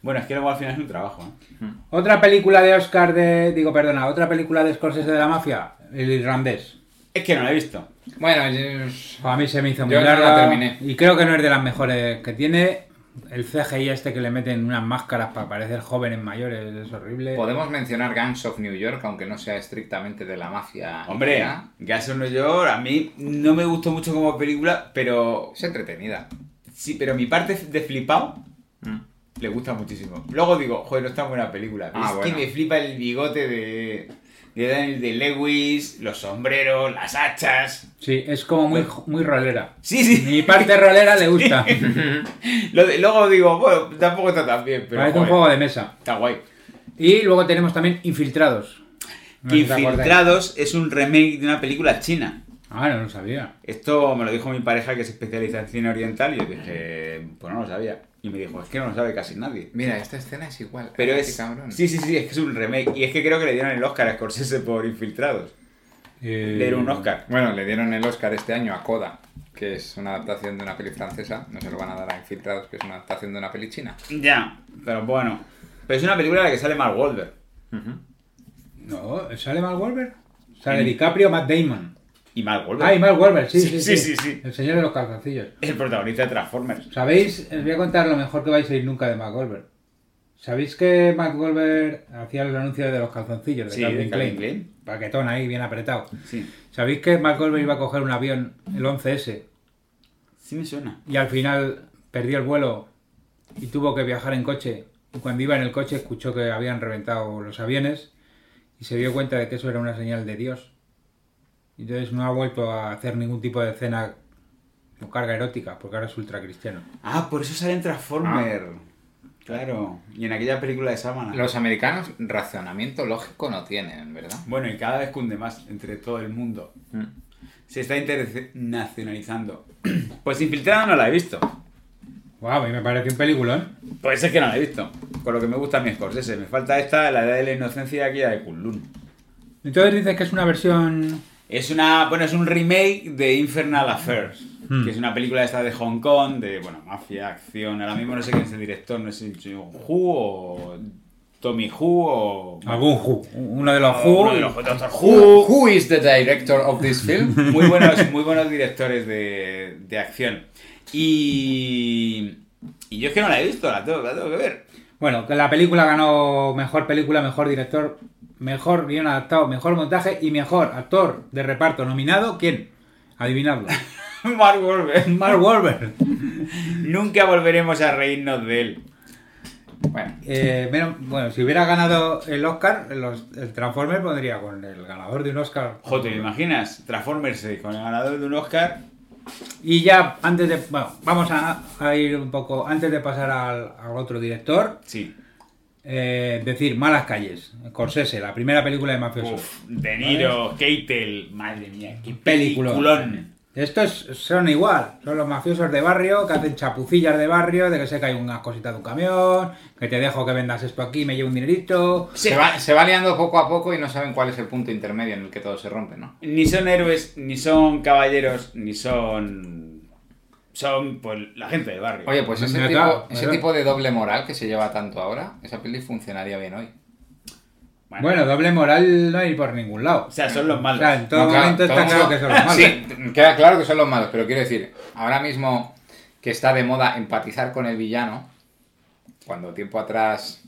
Bueno, es que luego al final es un trabajo. ¿eh? Otra película de Oscar de... digo, perdona, otra película de Scorsese de la mafia, El Irlandés. Es que no la he visto. Bueno, yo- A mí se me hizo muy Yo no la larga terminé. y creo que no es de las mejores que tiene. El CGI este que le meten unas máscaras para parecer jóvenes mayores es horrible. podemos mencionar Gangs of New York, aunque no sea estrictamente de la mafia. Hombre. Gas of New York a mí no me gustó mucho como película, pero Es entretenida. sí, pero mi parte de flipado Mm. Le gusta muchísimo. Luego digo, joder, no es tan buena película. Ah, es bueno. que me flipa el bigote de, de Daniel de Lewis, los sombreros, las hachas. Sí, es como muy, muy rolera. Sí, sí. Mi parte rolera le gusta. Lo de- luego digo, bueno, tampoco está tan bien, pero Parece un juego de mesa. está guay. Y luego tenemos también Infiltrados. No. Infiltrados es un remake de una película china. Ah, no lo sabía. Esto me lo dijo mi pareja que se especializa en cine oriental y yo dije, pues no lo sabía. Y me dijo, es que no lo sabe casi nadie. Mira, esta escena es igual. Pero Ay, es... cabrón. Sí, sí, sí, es que es un remake. Y es que creo que le dieron el Oscar a Scorsese por Infiltrados. Eh, Le dieron un Oscar. Bueno, le dieron el Oscar este año a Coda, que es una adaptación de una peli francesa. No se lo van a dar a Infiltrados, que es una adaptación de una peli china. Ya, pero bueno. Pero es una película en la que sale Mark Wahlberg. No, ¿sale Mark Wahlberg? Sale DiCaprio, Matt Damon. Y Mark Wahlberg. Ah, y Mark Wahlberg, sí, Sí, sí, sí, sí, sí. El señor de los calzoncillos. El protagonista de Transformers. ¿Sabéis? Os voy a contar lo mejor que vais a ir nunca de Mark Wahlberg. ¿Sabéis que Mark Wahlberg hacía los anuncios de los calzoncillos de Sí, Calvin de Calvin Klein? Klein. Paquetón ahí, bien apretado. Sí. ¿Sabéis que Mark Wahlberg iba a coger un avión, el 11S, Sí me suena. y al final perdió el vuelo y tuvo que viajar en coche? Y cuando iba en el coche escuchó que habían reventado los aviones y se dio cuenta de que eso era una señal de Dios. Y Entonces no ha vuelto a hacer ningún tipo de escena con carga erótica, porque ahora es ultra cristiano. Ah, por eso sale en Transformers. Claro. Y en aquella película de Sámana. Los americanos razonamiento lógico no tienen, ¿verdad? Bueno, y cada vez cunde más entre todo el mundo. Mm. Se está internacionalizando. Pues Infiltrado no la he visto. Wow, a mí me parece un peliculón. Pues es que no la he visto. Con lo que me gusta a mi Scorsese. Me falta esta, la edad de la inocencia aquí, la de Kunlun. Entonces dices que es una versión... Es una, bueno, es un remake de Infernal Affairs, Hmm. que es una película esta de Hong Kong, de, bueno, mafia, acción. Ahora mismo no sé quién es el director, no sé si Hu o Tommy Hu o... Algún Who. Uno de los Who. uno de los Doctor Who, Who. is the director of this film? Muy buenos, muy buenos directores de, de acción. Y, y yo es que no la he visto, la tengo, la tengo que ver. Bueno, que la película ganó mejor película, mejor director, mejor guion adaptado, mejor montaje y mejor actor de reparto nominado. ¿Quién? Adivinadlo. Mark Wahlberg. Mark Wahlberg. Nunca volveremos a reírnos de él. Bueno, Eh, menos- bueno, si hubiera ganado el Oscar, los- el Transformer pondría con el ganador de un Oscar. Joder, ¿te imaginas? Transformers 6 con el ganador de un Oscar. Y ya antes de. Bueno, vamos a, a ir un poco. Antes de pasar al, al otro director, Sí. Eh, decir Malas Calles, Corsese, la primera película de mafioso. Uf, De Niro, Keitel, madre mía, qué Peliculón. peliculón. Estos son igual, son los mafiosos de barrio que hacen chapucillas de barrio, de que se cae unas cositas de un camión, que te dejo que vendas esto aquí, me llevo un dinerito. se, va, se va liando poco a poco y no saben cuál es el punto intermedio en el que todo se rompe, ¿no? Ni son héroes, ni son caballeros, ni son. Son, pues, la gente del barrio. Oye, pues ese, tipo, claro, ese claro. tipo de doble moral que se lleva tanto ahora, esa peli funcionaría bien hoy. Bueno, doble moral no hay por ningún lado. O sea, son los O malos. sea, en todo No, claro, momento todo está claro que son los malos. Sí, queda claro que son los malos, pero quiero decir, ahora mismo que está de moda empatizar con el villano, cuando tiempo atrás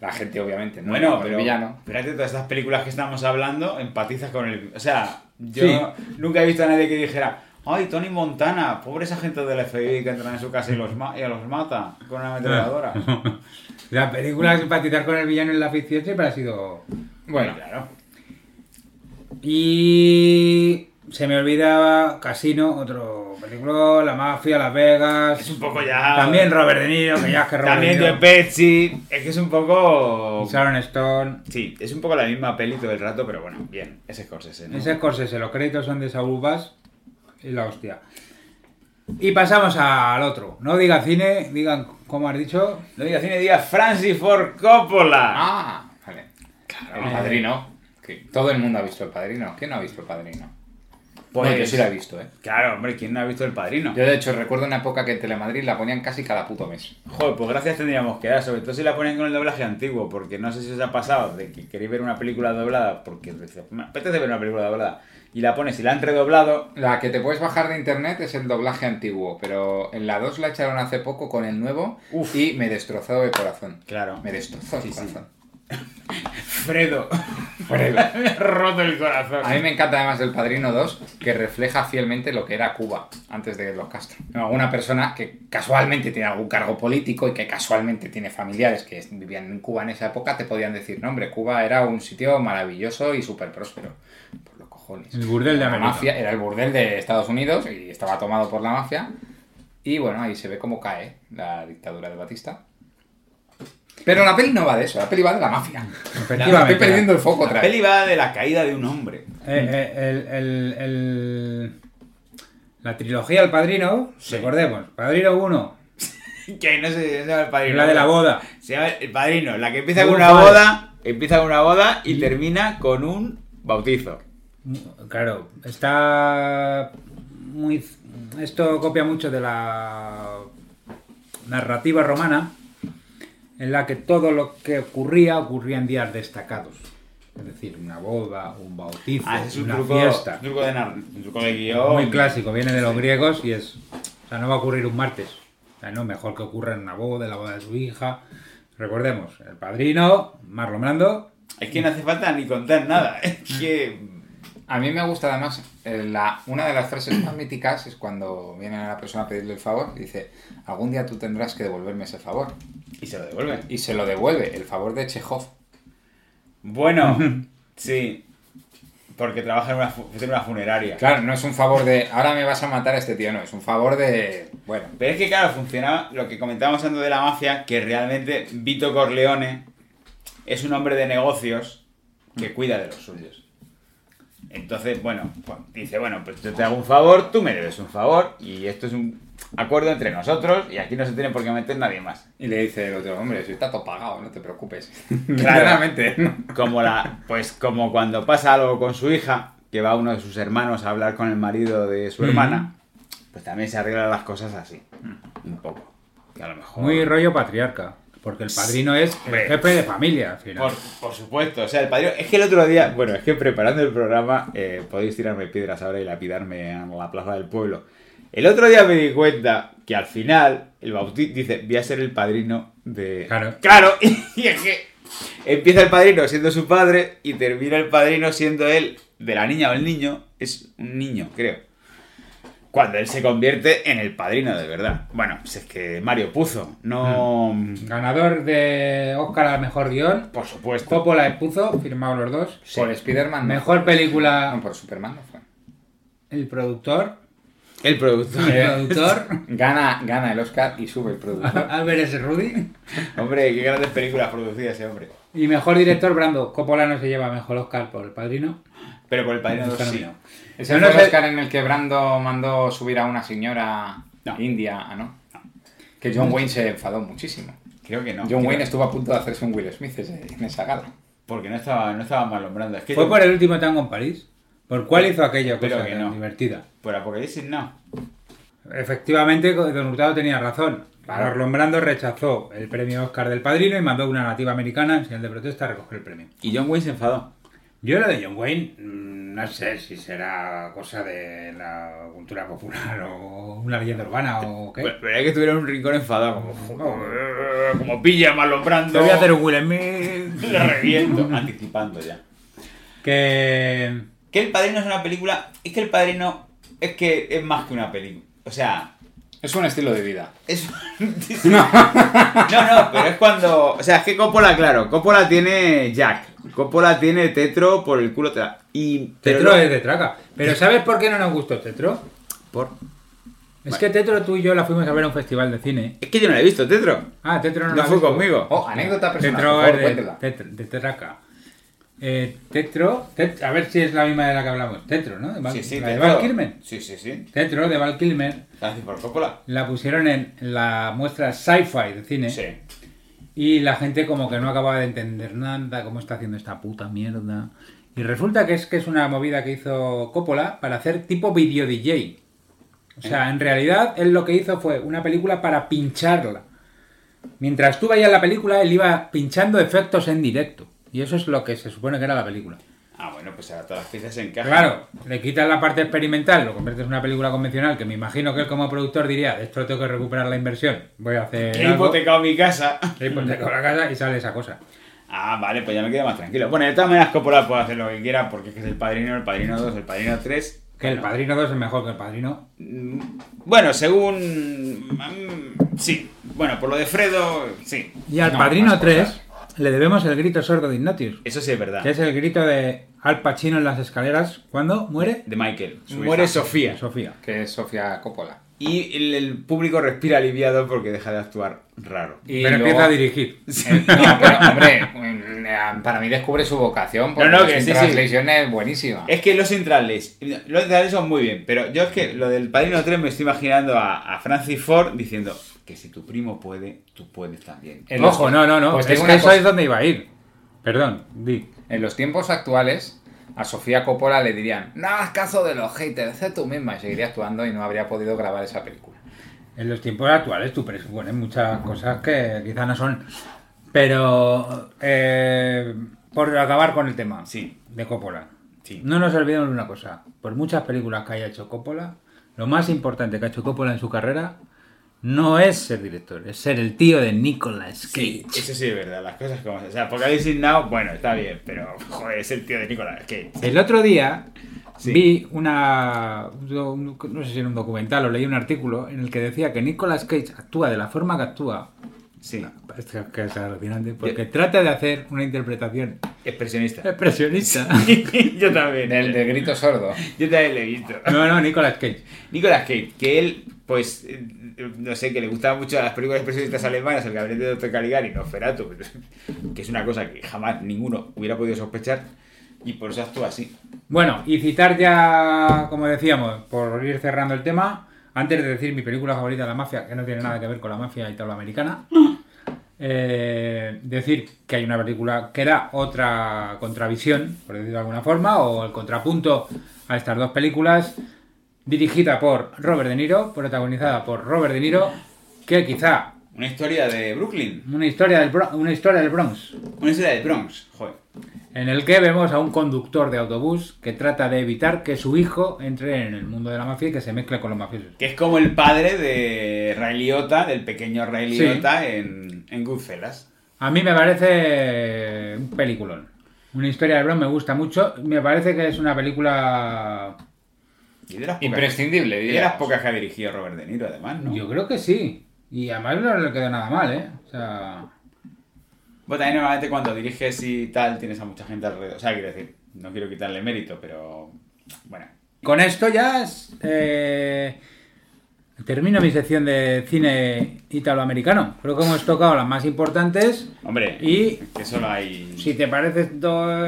la gente obviamente no Bueno, con pero el villano. espérate, todas estas películas que estamos hablando, empatizas con el... O sea, yo Sí. nunca he visto a nadie que dijera ay, Tony Montana, pobres agentes del FBI que entran en su casa y los, ma- y los mata con una ametralladora. La película simpatizar con el villano en la ficción siempre ha sido... Bueno, claro. Y se me olvidaba Casino, otro película, La Mafia, Las Vegas. Es un poco ya... También Robert De Niro, que ya es que Robert También De. Pepsi. Es que es un poco... Sharon Stone. Sí, es un poco la misma peli todo el rato, pero bueno, bien, ese Scorsese, ¿no? Ese Scorsese, los créditos son de Saúl Bass y la hostia. Y pasamos al otro. No diga cine, digan, como has dicho, No diga cine, diga Francis Ford Coppola. ah, vale. El padrino. Que todo el mundo ha visto el padrino. ¿Quién no ha visto el padrino? Pues- No, yo sí la he visto, ¿eh? Claro, hombre, ¿quién no ha visto El Padrino? Yo de hecho recuerdo una época que en Telemadrid la ponían casi cada puto mes. Joder, pues gracias tendríamos que dar, sobre todo si la ponen con el doblaje antiguo, porque no sé si os ha pasado de que queréis ver una película doblada, porque me apetece ver una película doblada, y la pones y la han redoblado, La que te puedes bajar de internet es el doblaje antiguo, pero en la 2 la echaron hace poco con el nuevo Uf. y me destrozó el corazón. claro, Me destrozó el sí. corazón. Fredo, me ha roto el corazón. A mí me encanta además del Padrino 2 que refleja fielmente lo que era Cuba antes de los Castro. Alguna persona que casualmente tiene algún cargo político y que casualmente tiene familiares que vivían en Cuba en esa época te podían decir, no hombre, Cuba era un sitio maravilloso y súper próspero. Cojones. El burdel de La América. mafia era el burdel de Estados Unidos y estaba tomado por la mafia. Y bueno, ahí se ve cómo cae la dictadura de Batista. Pero la peli no va de eso, la peli va de la mafia. efectivamente. Estoy perdiendo el foco otra La vez. peli va de la caída de un hombre. Eh, eh, el- el- el- la trilogía El Padrino, recordemos, Padrino 1, Que no se, se llama El Padrino. la de la boda. Se llama El Padrino, la que empieza con una Father. boda, empieza con una boda y termina con un bautizo. Claro, está muy... Esto copia mucho de la narrativa romana, en la que todo lo que ocurría ocurría en días destacados. Es decir, una boda, un bautizo, Ah, ese es un una truco, fiesta. un truco de un truco de guion. Muy clásico, viene de los griegos y es. O sea, no va a ocurrir un martes. O sea, no, mejor que ocurra en una boda, en la boda de su hija. Recordemos, el padrino, Marlon Brando. Es que no hace falta ni contar nada. Es que. A mí me gusta además, eh, la, una de las frases más míticas es cuando viene a la persona a pedirle el favor y dice, algún día tú tendrás que devolverme ese favor. Y se lo devuelve. Y se lo devuelve, el favor de Chekhov. Bueno, sí. Porque trabaja en una, fu- en una funeraria. Claro, no es un favor de, ahora me vas a matar a este tío, no, es un favor de, bueno, Pero es que, claro, funcionaba lo que comentábamos antes de la mafia, que realmente Vito Corleone es un hombre de negocios que cuida de los suyos. Entonces, bueno, pues, dice, bueno, pues yo te hago un favor, tú me debes un favor, y esto es un acuerdo entre nosotros, y aquí no se tiene por qué meter nadie más. y le dice el otro, hombre, si está todo pagado, no te preocupes. Claramente. Como la, pues como cuando pasa algo con su hija, que va uno de sus hermanos a hablar con el marido de su hermana, pues también se arreglan las cosas así, un poco. Que a lo mejor. Muy rollo patriarca. Porque el padrino es el jefe de familia, al final. Por, por supuesto, o sea, el padrino. Es que el otro día, bueno, es que preparando el programa, eh, podéis tirarme piedras ahora y lapidarme en la plaza del pueblo. El otro día me di cuenta que al final el bautista dice: Voy a ser el padrino de. Claro. Claro, y es que empieza el padrino siendo su padre y termina el padrino siendo él de la niña o el niño. Es un niño, creo. Cuando él se convierte en el padrino de verdad. Bueno, pues es que Mario Puzo, no. Ganador de Oscar al mejor guion. Por supuesto. Coppola y Puzo, firmados los dos. Por Spider-Man. no. Mejor película, No, por Superman no fue. el productor. El productor. El productor, Gana, gana el Oscar y sube el productor. Albert S. Rudy. Hombre, qué grandes películas producía ese hombre. Y mejor director, Brando. Coppola no se lleva mejor Oscar por el padrino. Pero por el padrino 2 sí. ¿Ese No, fue no el sé- Oscar en el que Brando mandó subir a una señora No. india? ¿no? Que John Wayne se enfadó muchísimo. Creo que no. John Wayne estuvo a punto de hacerse un Will Smith ese- en esa gala. Porque no estaba, no estaba mal nombrando. Es que Fue yo- por el último tango en París. ¿Por cuál hizo aquella cosa que tan no. divertida? por Apocalipsis no. Efectivamente, Don Hurtado tenía razón. Marlon Brando rechazó el premio Oscar del Padrino y mandó una nativa americana en señal de protesta a recoger el premio. Y John Wayne se enfadó. Yo lo de John Wayne, mm, no sé si será cosa de la cultura popular o una leyenda urbana o qué. Pero, pero hay que tuviera un rincón enfadado. Como, como pilla Marlon Brando. Te voy a hacer un Will Smith. Le reviento. Anticipando ya. Que... Que El Padrino es una película. Es que El Padrino es que es más que una película. O sea, Es un estilo de vida. Es... no. no, pero es cuando... O sea, es que Coppola, claro, Coppola tiene Jack, Coppola tiene Tetro por el culo. Y... pero Tetro no- es de traca. Pero ¿sabes por qué no nos gustó Tetro? Por... Es que Tetro tú y yo la fuimos a ver a un festival de cine. Es que yo no la he visto, Tetro. Ah, Tetro no, No la fue visto. conmigo. Oh, anécdota personal. Tetro por es favor, de, cuéntela. Tetro- de Traca. Eh, Tetro, Tet- a ver si es la misma de la que hablamos. Tetro, ¿no? De Val- Sí, sí, la de. Val Kilmer. Sí, sí, sí. Tetro de Val Kilmer Gracias por Coppola. la pusieron en la muestra sci-fi de cine. Sí. Y la gente como que no acababa de entender nada, cómo está haciendo esta puta mierda. Y resulta que es que es una movida que hizo Coppola para hacer tipo video DJ. O sea, en realidad él lo que hizo fue una película para pincharla. Mientras tú veías la película, él iba pinchando efectos en directo. Y eso es lo que se supone que era la película. Ah, bueno, pues ahora todas las piezas se encajan. Claro, le quitas la parte experimental, lo conviertes en una película convencional, que me imagino que él como productor diría, de esto tengo que recuperar la inversión, voy a hacer... He algo". hipotecado mi casa. He hipotecado la casa y sale esa cosa. Ah, vale, pues ya me quedo más tranquilo. Bueno, de todas maneras Coppola puede hacer lo que quiera porque es que es el Padrino, el Padrino 2, el Padrino 3. Que el Padrino 2 es mejor que el Padrino. Mm, Bueno, según... mm, Sí. Bueno, por lo de Fredo, sí. Y al No, Padrino más 3 cosas. Le debemos el grito sordo de Ignatius. Eso sí es verdad. Que es el grito de Al Pacino en las escaleras cuando muere De Michael. Muere hija. Sofía. Sofía. Que es Sofía Coppola. Y el, el público respira aliviado porque deja de actuar raro. Y Pero luego- empieza a dirigir. No, pero hombre, mm, para mí descubre su vocación porque No, no, que sí, sí. es buenísima. Es que los centrales, los centrales son muy bien, pero yo es que lo del Padrino 3 me estoy imaginando a, a Francis Ford diciendo que si tu primo puede, tú puedes también. En los- Ojo, no, no, no. Pues es que eso es donde iba a ir. Perdón, di. En los tiempos actuales, a Sofía Coppola le dirían, no hagas caso de los haters, sé tú misma, y seguiría actuando y no habría podido grabar esa película. En los tiempos actuales tú presupones muchas cosas que quizás no son. Pero eh, por acabar con el tema Sí. de Coppola. Sí. No nos olvidemos de una cosa. Por muchas películas que haya hecho Coppola, lo más importante que ha hecho Coppola en su carrera no es ser director, es ser el tío de Nicolas Cage. Sí, eso sí es verdad, las cosas como... O sea, Apocalipsis Now, bueno, está bien, pero, joder, es el tío de Nicolás Cage. El otro día Sí. vi una. un- No sé si era un documental o leí un artículo en el que decía que Nicolas Cage actúa de la forma que actúa. Sí, Es que es alucinante, porque trata de hacer una interpretación expresionista. expresionista. Yo también. Del, del grito sordo. Yo también lo he visto. No, no, Nicolas Cage. Nicolas Cage, que él, pues, eh, no sé, que le gustaban mucho las películas expresionistas alemanas, el gabinete de Dr. Caligari, Nosferatu, que es una cosa que jamás ninguno hubiera podido sospechar, y por eso actúa así. Bueno, y citar ya, como decíamos, por ir cerrando el tema, antes de decir mi película favorita de la mafia, que no tiene nada que ver con la mafia italoamericana, eh, decir que hay una película que da otra contravisión, por decirlo de alguna forma, o el contrapunto a estas dos películas, dirigida por Robert De Niro, protagonizada por Robert De Niro, que quizá Una historia de Brooklyn, una historia del, una historia del Bronx, una historia del Bronx, joder. en el que vemos a un conductor de autobús que trata de evitar que su hijo entre en el mundo de la mafia y que se mezcle con los mafiosos. Que es como el padre de Ray Liotta, del pequeño Ray Sí. Liotta en, en Goodfellas. A mí me parece un peliculón. Una historia del Bronx me gusta mucho. Me parece que es una película... Y de las pocas- Imprescindible, y de las pocas que ha dirigido Robert De Niro, además, ¿no? Yo creo que sí. Y además no le quedó nada mal, ¿eh? O sea... Bueno, también normalmente cuando diriges y tal tienes a mucha gente alrededor. O sea, quiero decir, no quiero quitarle mérito, pero bueno. Con esto ya es, eh, termino mi sección de cine italoamericano. Creo que hemos tocado las más importantes. Hombre, Y que solo hay... si te parece,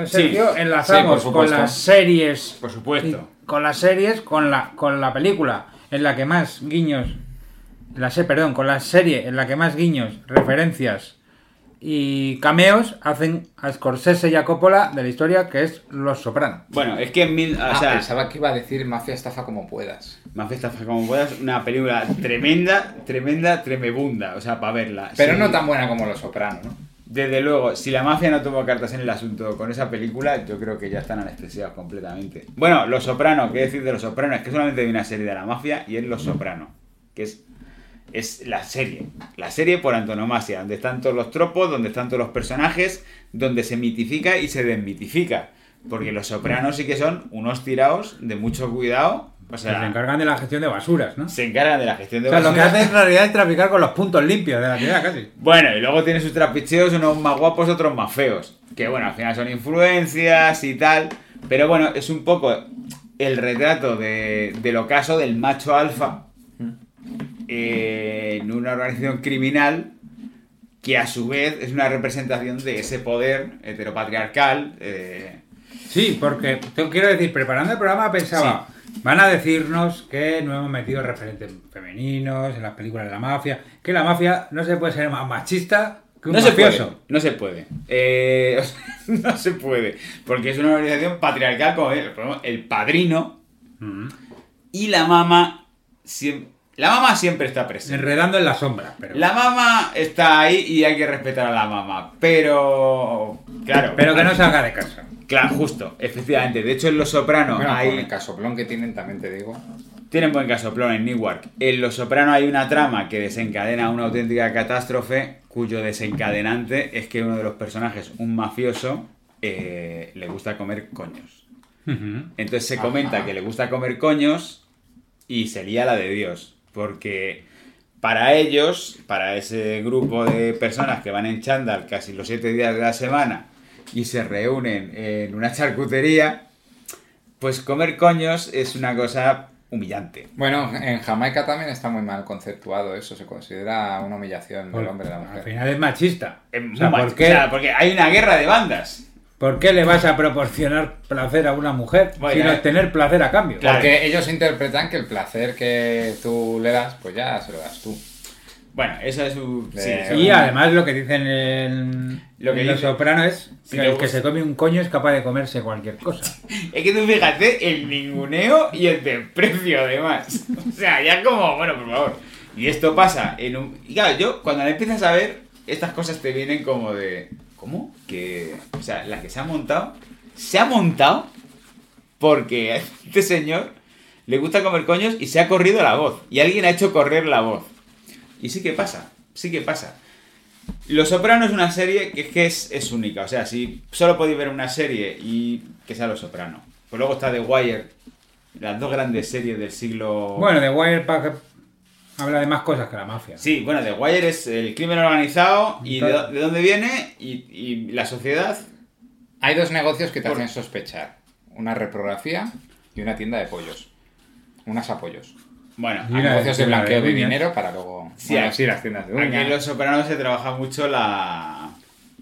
Sergio, Sí, enlazamos sí, con las series. Por supuesto. Con las series, con la, con la película en la que más guiños. La sé, perdón, con la serie en la que más guiños, referencias y cameos hacen a Scorsese y a Coppola de la historia que es Los Sopranos. Bueno, es que en mil... O Ah, sea, pensaba que iba a decir mafia estafa como puedas. Más fiesta como puedas, una película tremenda, tremenda, tremebunda. O sea, para verla. Pero Sí. no tan buena como Los Soprano, ¿no? Desde luego, si la mafia no tomó cartas en el asunto con esa película, yo creo que ya están anestesiados completamente. Bueno, Los Sopranos, ¿qué decir de Los Sopranos? Es que solamente hay una serie de la mafia y es Los Sopranos, que es, es la serie. La serie por antonomasia, donde están todos los tropos, donde están todos los personajes, donde se mitifica y se desmitifica. Porque Los Sopranos sí que son unos tirados de mucho cuidado. O se encargan de la gestión de basuras, ¿no? se encargan de la gestión de O sea, lo que basura. hace en realidad es traficar con los puntos limpios de la ciudad, casi. Bueno, y luego tiene sus trapicheos, unos más guapos, otros más feos. Que bueno, al final son influencias y tal. Pero bueno, es un poco el retrato de, del ocaso del macho alfa eh, en una organización criminal que a su vez es una representación de ese poder heteropatriarcal. eh, Sí, porque te quiero decir, preparando el programa pensaba, van a decirnos que no hemos metido referentes femeninos en las películas de la mafia, que la mafia no se puede ser más machista que un no se puede, mafioso. no se puede. Eh, o sea, no se puede. Porque es una organización patriarcal como el, el padrino y la mama siempre, la mama siempre está presente. Enredando en la sombra, pero, La mama está ahí y hay que respetar a la mama, pero claro, pero que no salga de casa. claro, justo, efectivamente. De hecho en Los Sopranos Bueno, hay el casoplón que tienen también te digo. tienen buen casoplón en Newark. En Los Sopranos hay una trama que desencadena una auténtica catástrofe, cuyo desencadenante es que uno de los personajes, un mafioso, eh, le gusta comer coños. Entonces se comenta que le gusta comer coños y sería la de Dios. Porque para ellos, para ese grupo de personas que van en chándal casi los siete días de la semana y se reúnen en una charcutería, pues comer coños es una cosa humillante. Bueno, en Jamaica también está muy mal conceptuado eso. Se considera una humillación del hombre y de la Al mujer. final es machista. Es O sea, muy ¿por qué, O sea, porque hay una guerra de bandas. Por qué le vas a proporcionar placer a una mujer Bueno, sin eh. obtener placer a cambio? Claro. Porque ellos interpretan que el placer que tú le das, pues ya se lo das tú. Bueno, eso es su... sí, Eh, Y es- además lo que dicen en, Lo que en Los Sopranos es Si que el que se come un coño es capaz de comerse cualquier cosa. Es que tú fíjate el ninguneo y el desprecio además. O sea, ya como, bueno, por favor. Y esto pasa en un... Y claro, yo cuando empiezas a ver, estas cosas te vienen como de... ¿cómo? Que, o sea, la que se ha montado, se ha montado porque a este señor le gusta comer coños y se ha corrido la voz. Y alguien ha hecho correr la voz. Y sí que pasa, sí que pasa. Los Soprano es una serie que, que es, es única. O sea, si solo podéis ver una serie y que sea Los Soprano. Pues luego está The Wire, las dos grandes series del siglo... Bueno, The Wire pa- que habla de más cosas que la mafia. Sí, bueno, The Wire es el crimen organizado y de, de dónde viene y, y la sociedad. Hay dos negocios que te Por- hacen sospechar. Una reprografía y una tienda de pollos. Unas apoyos. Bueno, Y Hay negocios de blanqueo de dinero para luego... Sí, bueno, hay- sí, las tiendas de aquí en Los Sopranos se trabaja mucho la...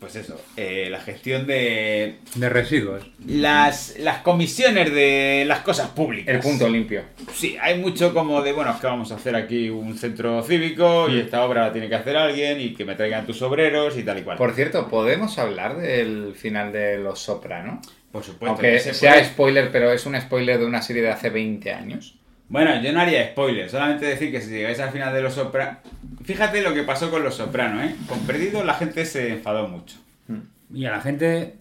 Pues eso, eh, la gestión de De residuos. las, las comisiones de las cosas públicas. El punto limpio. Sí, hay mucho como de, bueno, es que vamos a hacer aquí un centro cívico Mm. y esta obra la tiene que hacer alguien y que me traigan tus obreros y tal y cual. Por cierto, ¿podemos hablar del final de Los Soprano? Por supuesto. Aunque que se sea puede- spoiler, pero es un spoiler de una serie de hace 20 años. Bueno, yo no haría spoiler, solamente decir que si llegáis al final de Los Sopranos... Fíjate lo que pasó con Los Sopranos, ¿eh? Con Perdido la gente se enfadó mucho. Y a la gente.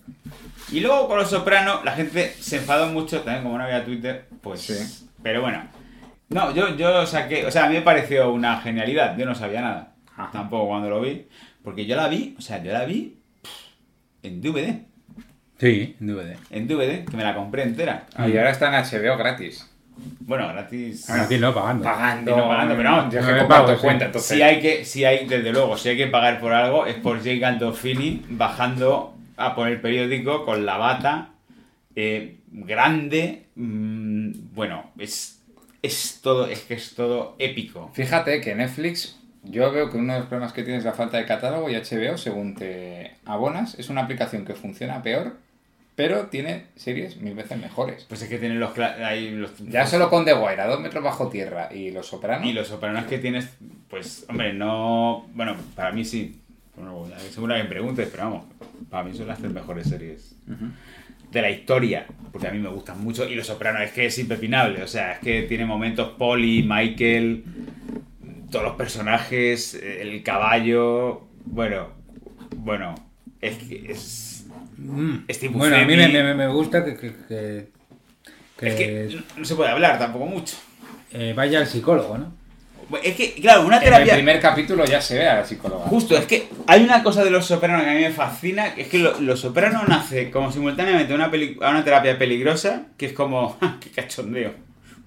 Y luego con Los Sopranos la gente se enfadó mucho, también como no había Twitter, pues... Sí. Pero bueno. No, yo, yo saqué... O sea, a mí me pareció una genialidad, yo no sabía nada. Ajá. Tampoco cuando lo vi. Porque yo la vi, o sea, yo la vi en DVD. Sí, en DVD. En DVD, que me la compré entera. Ah, y ahora está en HBO gratis. Bueno, gratis... Ahora sí, no, pagando. Pagando. No pagando, pero vamos, yo no que pago, sí. cuenta, entonces. Si hay que, si hay, desde luego, si hay que pagar por algo, es por Jake Gandolfini bajando a por el periódico con la bata eh, grande. mm, bueno, es, es todo, es que es todo épico. Fíjate que Netflix, yo veo que uno de los problemas que tiene es la falta de catálogo y HBO, según te abonas, es una aplicación que funciona peor, pero tiene series mil veces mejores. Pues es que tienen los, ahí los Ya solo con The Wire, a dos metros bajo tierra y Los Sopranos. y los sopranos que tienes, pues, hombre, no, bueno, para mí sí. Bueno, seguro que me preguntes, pero vamos, para mí son las tres mejores series de la historia, porque a mí me gustan mucho. Y Los Sopranos es que es impepinable, o sea, es que tiene momentos Polly, Michael, todos los personajes, el caballo, bueno, bueno, es que es. Steve Mm. Bueno, a mí me, Buscemi. me- me gusta que, que, que- que Es que no, se puede hablar tampoco mucho. eh, vaya al psicólogo, ¿no? Es que, claro, una En el terapia. primer capítulo ya se ve a la psicóloga. Justo, es que hay una cosa de Los Sopranos que a mí me fascina, que es que lo- Los Sopranos nace como simultáneamente una, peli- a una terapia peligrosa, que es como, ¡ja, qué cachondeo,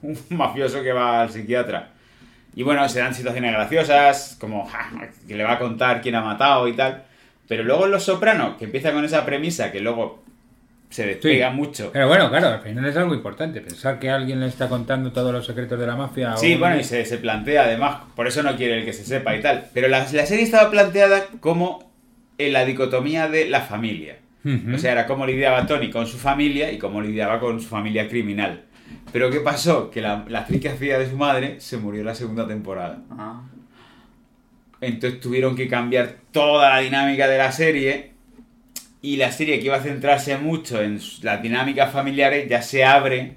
un mafioso que va al psiquiatra. Y bueno, se dan situaciones graciosas, como ¡ja! que le va a contar quién ha matado y tal. Pero luego en Los Sopranos, que empieza con esa premisa que luego se despega Sí. mucho. Pero bueno, claro, al final es algo importante. Pensar que alguien le está contando todos los secretos de la mafia. Sí, bueno, y se, se plantea además, por eso no quiere el que se sepa y tal. Pero la, la serie estaba planteada como en la dicotomía de la familia. O sea, era cómo lidiaba Tony con su familia y cómo lidiaba con su familia criminal. Pero ¿qué pasó? Que la, la actriz que hacía de su madre se murió en la segunda temporada. Ah. Entonces tuvieron que cambiar toda la dinámica de la serie. Y la serie que iba a centrarse mucho en las dinámicas familiares ya se abre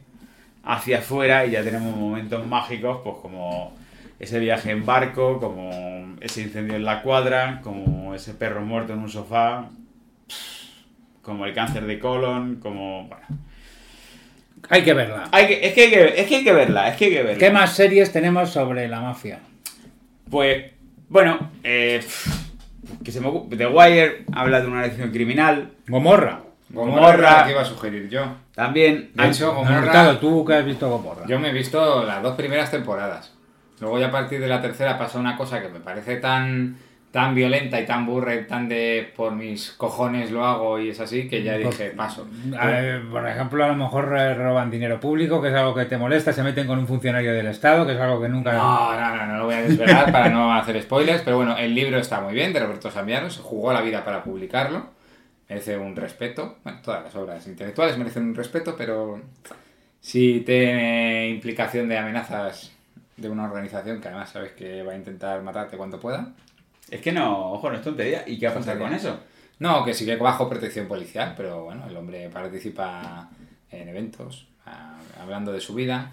hacia afuera y ya tenemos momentos mágicos, pues como ese viaje en barco, como ese incendio en la cuadra, como ese perro muerto en un sofá, como el cáncer de colon, como... Bueno. Hay que verla. Hay que, es, que hay que, es que hay que verla, es que hay que verla. ¿Qué más series tenemos sobre la mafia? Pues, bueno, eh, que se me ocu- The Wire habla de una organización criminal. Gomorra. Gomorra, que iba a sugerir yo. También De hecho, Gomorra. Gomorra, tú que has visto Gomorra. yo me he visto las dos primeras temporadas. Luego ya a partir de la tercera pasa una cosa que me parece tan tan violenta y tan burra y tan de por mis cojones lo hago y es así que ya dije paso. Ver, por ejemplo, a lo mejor roban dinero público, que es algo que te molesta, se meten con un funcionario del Estado, que es algo que nunca... No, no, no, no lo voy a desvelar para no hacer spoilers, pero bueno, el libro está muy bien de Roberto Samiano, se jugó la vida para publicarlo, merece un respeto, bueno, todas las obras intelectuales merecen un respeto, pero si tiene implicación de amenazas de una organización que además sabes que va a intentar matarte cuanto pueda. Es que no, ojo, no es tontería. ¿Y qué va a pasar con eso? No, que sigue bajo protección policial, pero bueno, el hombre participa en eventos, hablando de su vida.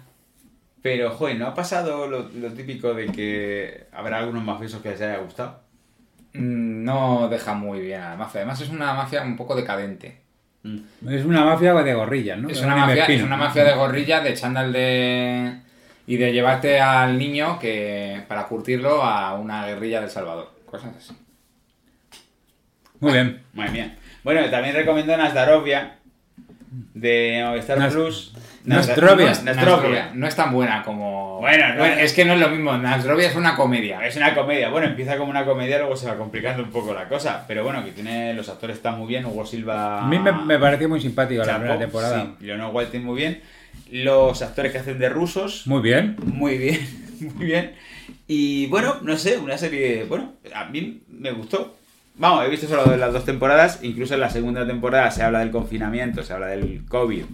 Pero, joder, ¿no ha pasado lo, lo típico de que habrá algunos mafiosos que les haya gustado? mm, no deja muy bien a la mafia. Además es una mafia un poco decadente. Es una mafia de gorrillas, ¿no? Es una, mafia, es una mafia de gorrilla, de chándal de... Y de llevarte al niño que para curtirlo a una guerrilla del Salvador. Cosas así. Muy bien. Madre mía. Bueno, también recomiendo Nazdarovia de Movistar Nas- Plus. Nostrovia. Nas- Nasrovia. Nostrovia. No es tan buena como... Bueno, no- es que no es lo mismo. Nasrovia es una comedia. Es una comedia. Bueno, empieza como una comedia, luego se va complicando un poco la cosa. Pero bueno, que tiene los actores están muy bien. Hugo Silva. A mí me, me pareció muy simpático la primera temporada. Sí, Leonor Walton muy bien. Los actores que hacen de rusos. Muy bien. Muy bien, muy bien. Y bueno, no sé, una serie. Bueno, a mí me gustó. Vamos, he visto solo de las dos temporadas. Incluso en la segunda temporada se habla del confinamiento, se habla del COVID.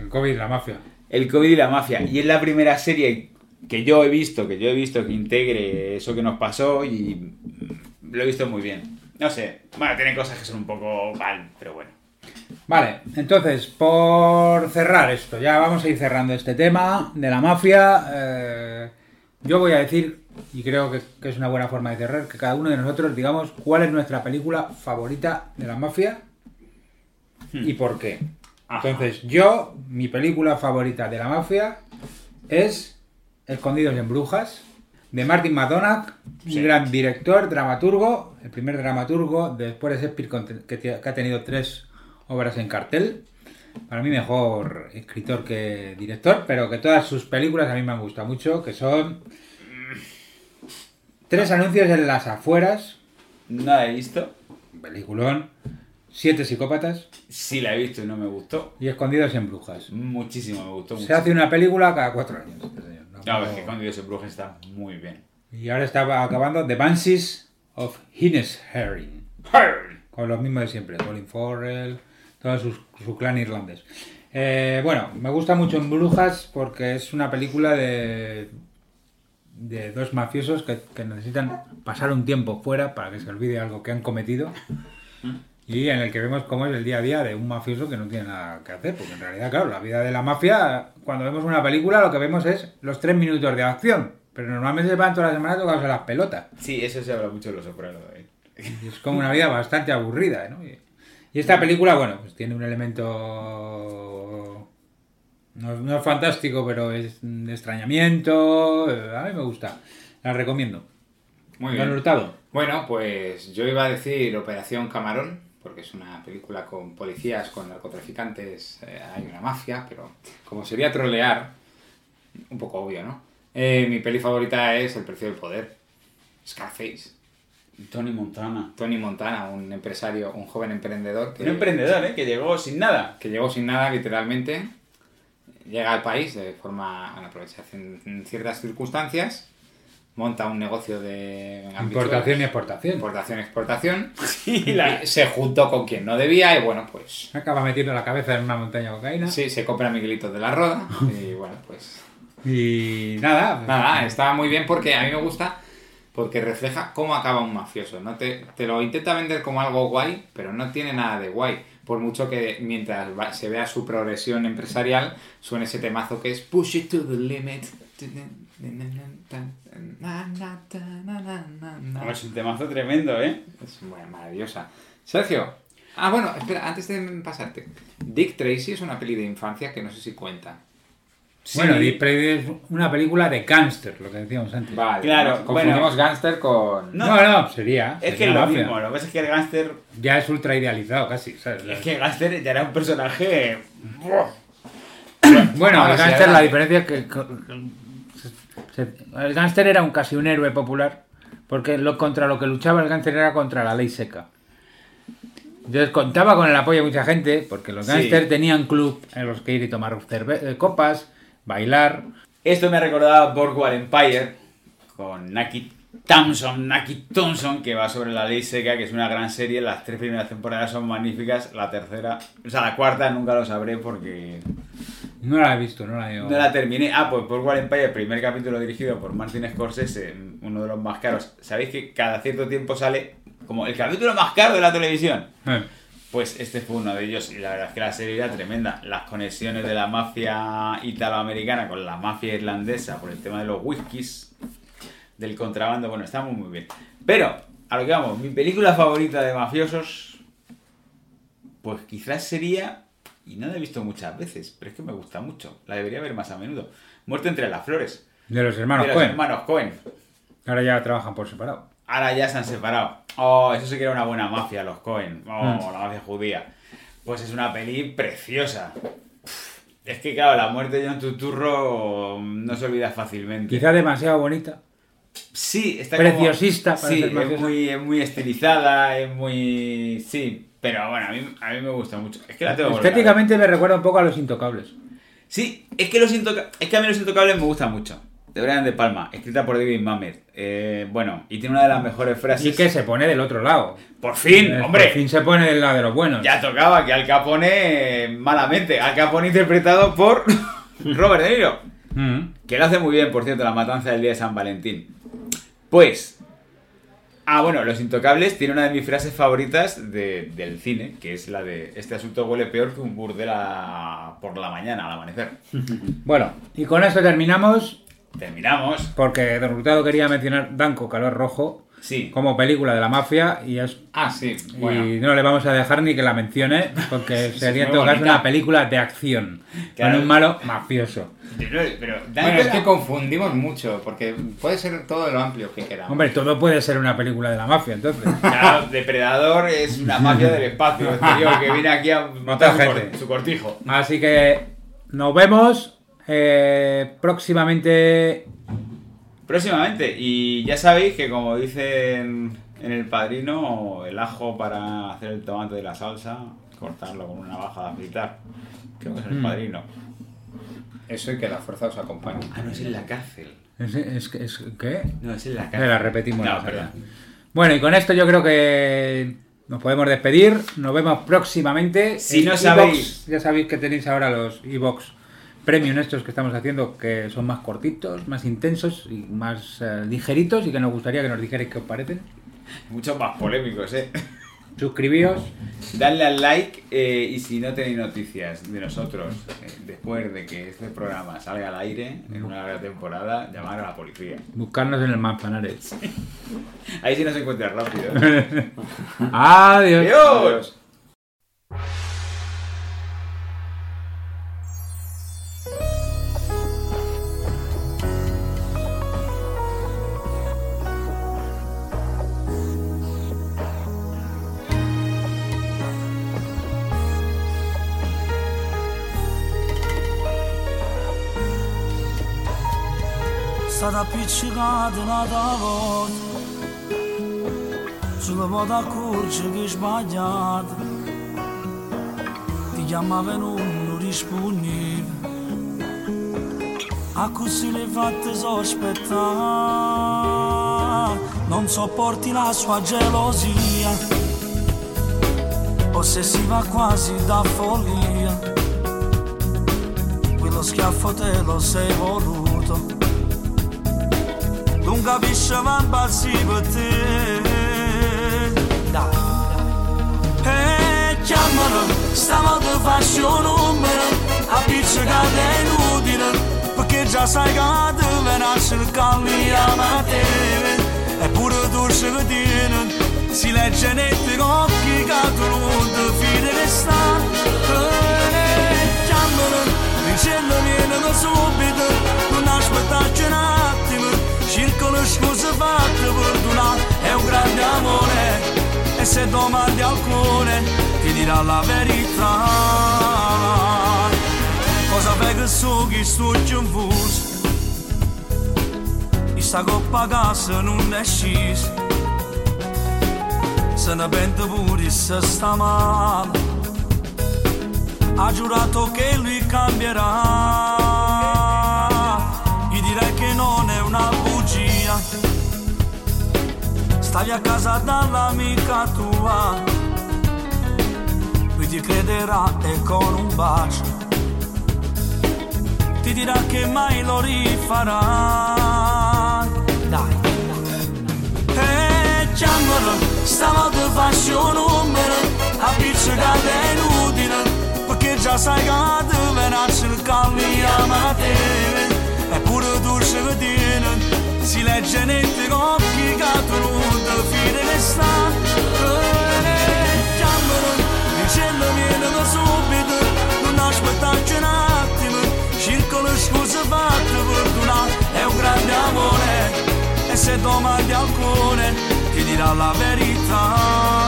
El COVID, la mafia. El COVID y la mafia. Y es la primera serie que yo he visto, que yo he visto que integre eso que nos pasó y lo he visto muy bien. No sé, bueno, tiene cosas que son un poco mal, pero bueno. Vale, entonces, por cerrar esto, ya vamos a ir cerrando este tema de la mafia. eh, yo voy a decir, y creo que, que es una buena forma de cerrar, que cada uno de nosotros digamos cuál es nuestra película favorita de la mafia y por qué. Entonces, yo, mi película favorita de la mafia es Escondidos en Brujas, de Martin McDonagh, un gran director, dramaturgo, el primer dramaturgo después de Shakespeare que, que ha tenido tres obras en cartel. Para mí mejor escritor que director, pero que todas sus películas a mí me han gustado mucho, que son tres anuncios en las afueras, No la he visto. peliculón, siete psicópatas Sí la he visto y no me gustó. y Escondidos en Brujas. Muchísimo, me gustó Se hace una película cada cuatro años. este señor, ¿no? No, es que con Dios en Brujas está muy bien. Y ahora está acabando The Banshees of Herring. Con los mismos de siempre, Colin Farrell, todo su, su clan irlandés. Eh, bueno, me gusta mucho en Brujas porque es una película de, de dos mafiosos que, que necesitan pasar un tiempo fuera para que se olvide algo que han cometido. Y en el que vemos cómo es el día a día de un mafioso que no tiene nada que hacer. Porque en realidad, claro, la vida de la mafia, cuando vemos una película, lo que vemos es los tres minutos de acción. Pero normalmente se van toda la semana tocados las pelotas. Sí, eso se habla mucho de los sopranos. ¿eh? Es como una vida bastante aburrida, ¿no? Y esta película, bueno, pues tiene un elemento... No, no es fantástico, pero es de extrañamiento. eh, A mí me gusta. La recomiendo. Muy bien. Hurtado. Bueno, pues yo iba a decir Operación Camarón, porque es una película con policías, con narcotraficantes, eh, hay una mafia, pero como sería trolear, un poco obvio, ¿no? Eh, mi peli favorita es El precio del poder, Scarface. Tony Montana. Tony Montana, un empresario, un joven emprendedor que, Un emprendedor, ¿eh? Que llegó sin nada. que llegó sin nada, literalmente, llega al país de forma, bueno, aprovecha en ciertas circunstancias, monta un negocio de Importación y exportación. importación exportación Y la- y se juntó con quien no debía y bueno pues Acaba metiendo la cabeza en una montaña de cocaína. sí se compra Miguelito de la Roda y bueno pues Y nada. nada estaba muy bien porque a mí me gusta porque refleja cómo acaba un mafioso no te, te lo intenta vender como algo guay pero no tiene nada de guay por mucho que mientras va- se vea su progresión empresarial suene ese temazo que es push it to the limit es un temazo tremendo, ¿eh? Es muy maravillosa. Sergio. Ah, bueno, espera, antes de pasarte. Dick Tracy es una peli de infancia que no sé si cuenta. Bueno. Deep Prey es una película de gángster, lo que decíamos antes. Vale, Claro, nos confundimos bueno. gánster con... No. No, no, sería. Es sería que es lo mafia. mismo, lo que pasa es que el gángster. Ya es ultra idealizado casi. ¿sabes? Es que el gángster ya era un personaje. Bueno, el gángster, la diferencia es que se- se- el gángster era un, casi un héroe popular, porque lo, contra lo que luchaba el gángster era contra la ley seca. Entonces contaba con el apoyo de mucha gente, porque los Sí. gángsters tenían club en los que ir y tomar cerve- eh, copas, bailar. Esto me recordaba Boardwalk Empire con Naki Thompson, Naki Thompson, que va sobre la ley seca, que es una gran serie. Las tres primeras temporadas son magníficas. La tercera, o sea, la cuarta nunca lo sabré porque No la he visto, no la he no la terminé. Ah, pues Boardwalk Empire, el primer capítulo dirigido por Martin Scorsese, uno de los más caros. ¿Sabéis que cada cierto tiempo sale como el capítulo más caro de la televisión? Eh, Pues este fue uno de ellos y la verdad es que la serie era tremenda. Las conexiones de la mafia italoamericana con la mafia irlandesa por el tema de los whiskies, del contrabando, bueno, está muy muy bien. Pero a lo que vamos, mi película favorita de mafiosos, pues quizás sería, y no la he visto muchas veces, pero es que me gusta mucho, la debería ver más a menudo, Muerte entre las flores, De los hermanos de los Cohen. hermanos Cohen. Ahora ya trabajan por separado. Ahora ya se han separado. Oh, eso sí que era una buena mafia, los Cohen. Oh, Mm. la mafia judía. Pues es una peli preciosa. Es que, claro, la muerte de John Turturro no se olvida fácilmente. Quizá demasiado bonita. Sí, está Preciosista como... Sí, es muy, es muy estilizada, es muy... Sí, pero bueno, a mí, a mí me gusta mucho. Es que la tengo. Estéticamente me recuerda un poco a los intocables. Sí, es que, los intoca- es que a mí los intocables me gustan mucho. De Brian De Palma, escrita por David Mamet. Eh, bueno, y tiene una de las mejores frases. Y que se pone del otro lado. Por fin, Eh, hombre. Por fin se pone del lado de los buenos. Ya tocaba que Al Capone, malamente, Al Capone interpretado por Robert De Niro, Mm. que lo hace muy bien, por cierto, la matanza del día de San Valentín. Pues, ah, bueno, Los Intocables tiene una de mis frases favoritas de- del cine, que es la de, este asunto huele peor que un burdel por la mañana, al amanecer. Bueno, y con esto terminamos, Terminamos. porque Don Hurtado quería mencionar Danco Calor Rojo Sí. como película de la mafia y es Ah, sí. Bueno. y no le vamos a dejar ni que la mencione porque sería en todo caso una película de acción Claro. con un malo mafioso. Pero, pero Bueno, es que confundimos mucho, porque puede ser todo lo amplio que queramos. Hombre, todo puede ser una película de la mafia, entonces. Claro, Depredador es una mafia del espacio exterior que viene aquí a montar su, gente. su cortijo. Así que nos vemos eh, próximamente. Próximamente, y ya sabéis que como dicen en el padrino, el ajo para hacer el tomate de la salsa, cortarlo con una navaja de afeitar. Creo que es el Mm. padrino. Eso y que la fuerza os acompañe. Ah, no, es en la cárcel. Es, es, es- ¿Qué? No, es en la cárcel. la repetimos. No, la. Bueno, y con esto yo creo que nos podemos despedir. Nos vemos próximamente. Si En no iVoox, sabéis- Ya sabéis que tenéis ahora los Evox Premium estos que estamos haciendo, que son más cortitos, más intensos y más eh, ligeritos y que nos gustaría que nos dijerais qué os parecen. Muchos más polémicos, eh. Suscribíos. Dadle al like eh, y si no tenéis noticias de nosotros eh, después de que este programa salga al aire en una larga temporada, llamar a la policía. Buscarnos en el Manzanares. Ahí sí nos encuentra rápido. Adiós. ¡Adiós! Stata appiccicata una volta Sulla moda accorge che è sbagliata Ti chiamava e non rispondevi A così le fatte sospettare Non sopporti la sua gelosia. Ossessiva quasi da follia. Quello schiaffo te lo sei voluto Lunga bishavan basi bate Da. E chiamano Stavolta faccio un numero A pizzicate inutile Perché già sai che la deve nascere Con gli amateve Eppure tu ce lo tieni Si legge nei tuoi occhi Che tu non ti fidi che sta E chiamano Dicendo vieni subito Non aspettare Circolo scuse fatte perdonare È un grande amore. E se domandi al cuore Ti dirà la verità. Cosa fai che so che sto E sta coppa casa non è scesa Se ne pente pure se sta male. Ha giurato che lui cambierà Stavi a casa dall'amica tua. Lui ti crederà e con un bacio Ti dirà che mai lo rifarà. Dai E chiamalo Stavolta faccio un numero Appiccicata è inutile Perché già sai che te venassi il calmia ma te Eppure tu ci tieni Si legge netti con occhi che tu non ti fine che sta chiamano dicendo vieni da subito non aspettarci un attimo circolo scuse fatte fortuna è un grande amore e se domandi alcune ti dirà la verità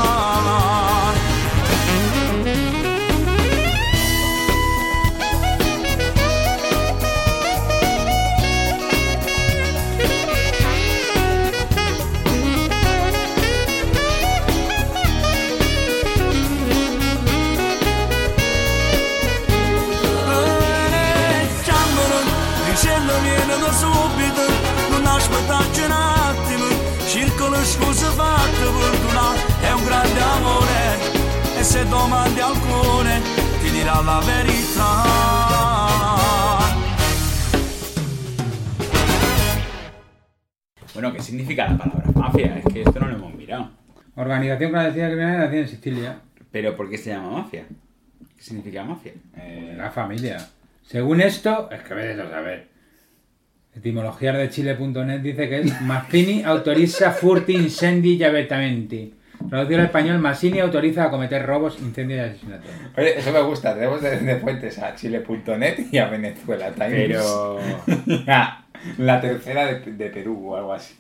non aspettarci un attimo circolo scuse fatte fortuna è un grande amore e se domandi alcune ti dirà la verità Bueno, ¿qué significa la palabra mafia? Es que esto no lo hemos mirado. Organización clandestina criminal nacida en Sicilia. Pero ¿por qué se llama mafia? ¿Qué significa mafia? Eh, la familia. Según esto, es que ves a saber. Etimología de Chile.net dice que es Mazzini autoriza furti incendi y abertamente. Traducido al español, Mazzini autoriza a cometer robos, incendios y asesinatos. Oye, eso me gusta. Tenemos de, de fuentes a chile.net y a Venezuela Times. Pero... Ah, la tercera de, de Perú o algo así.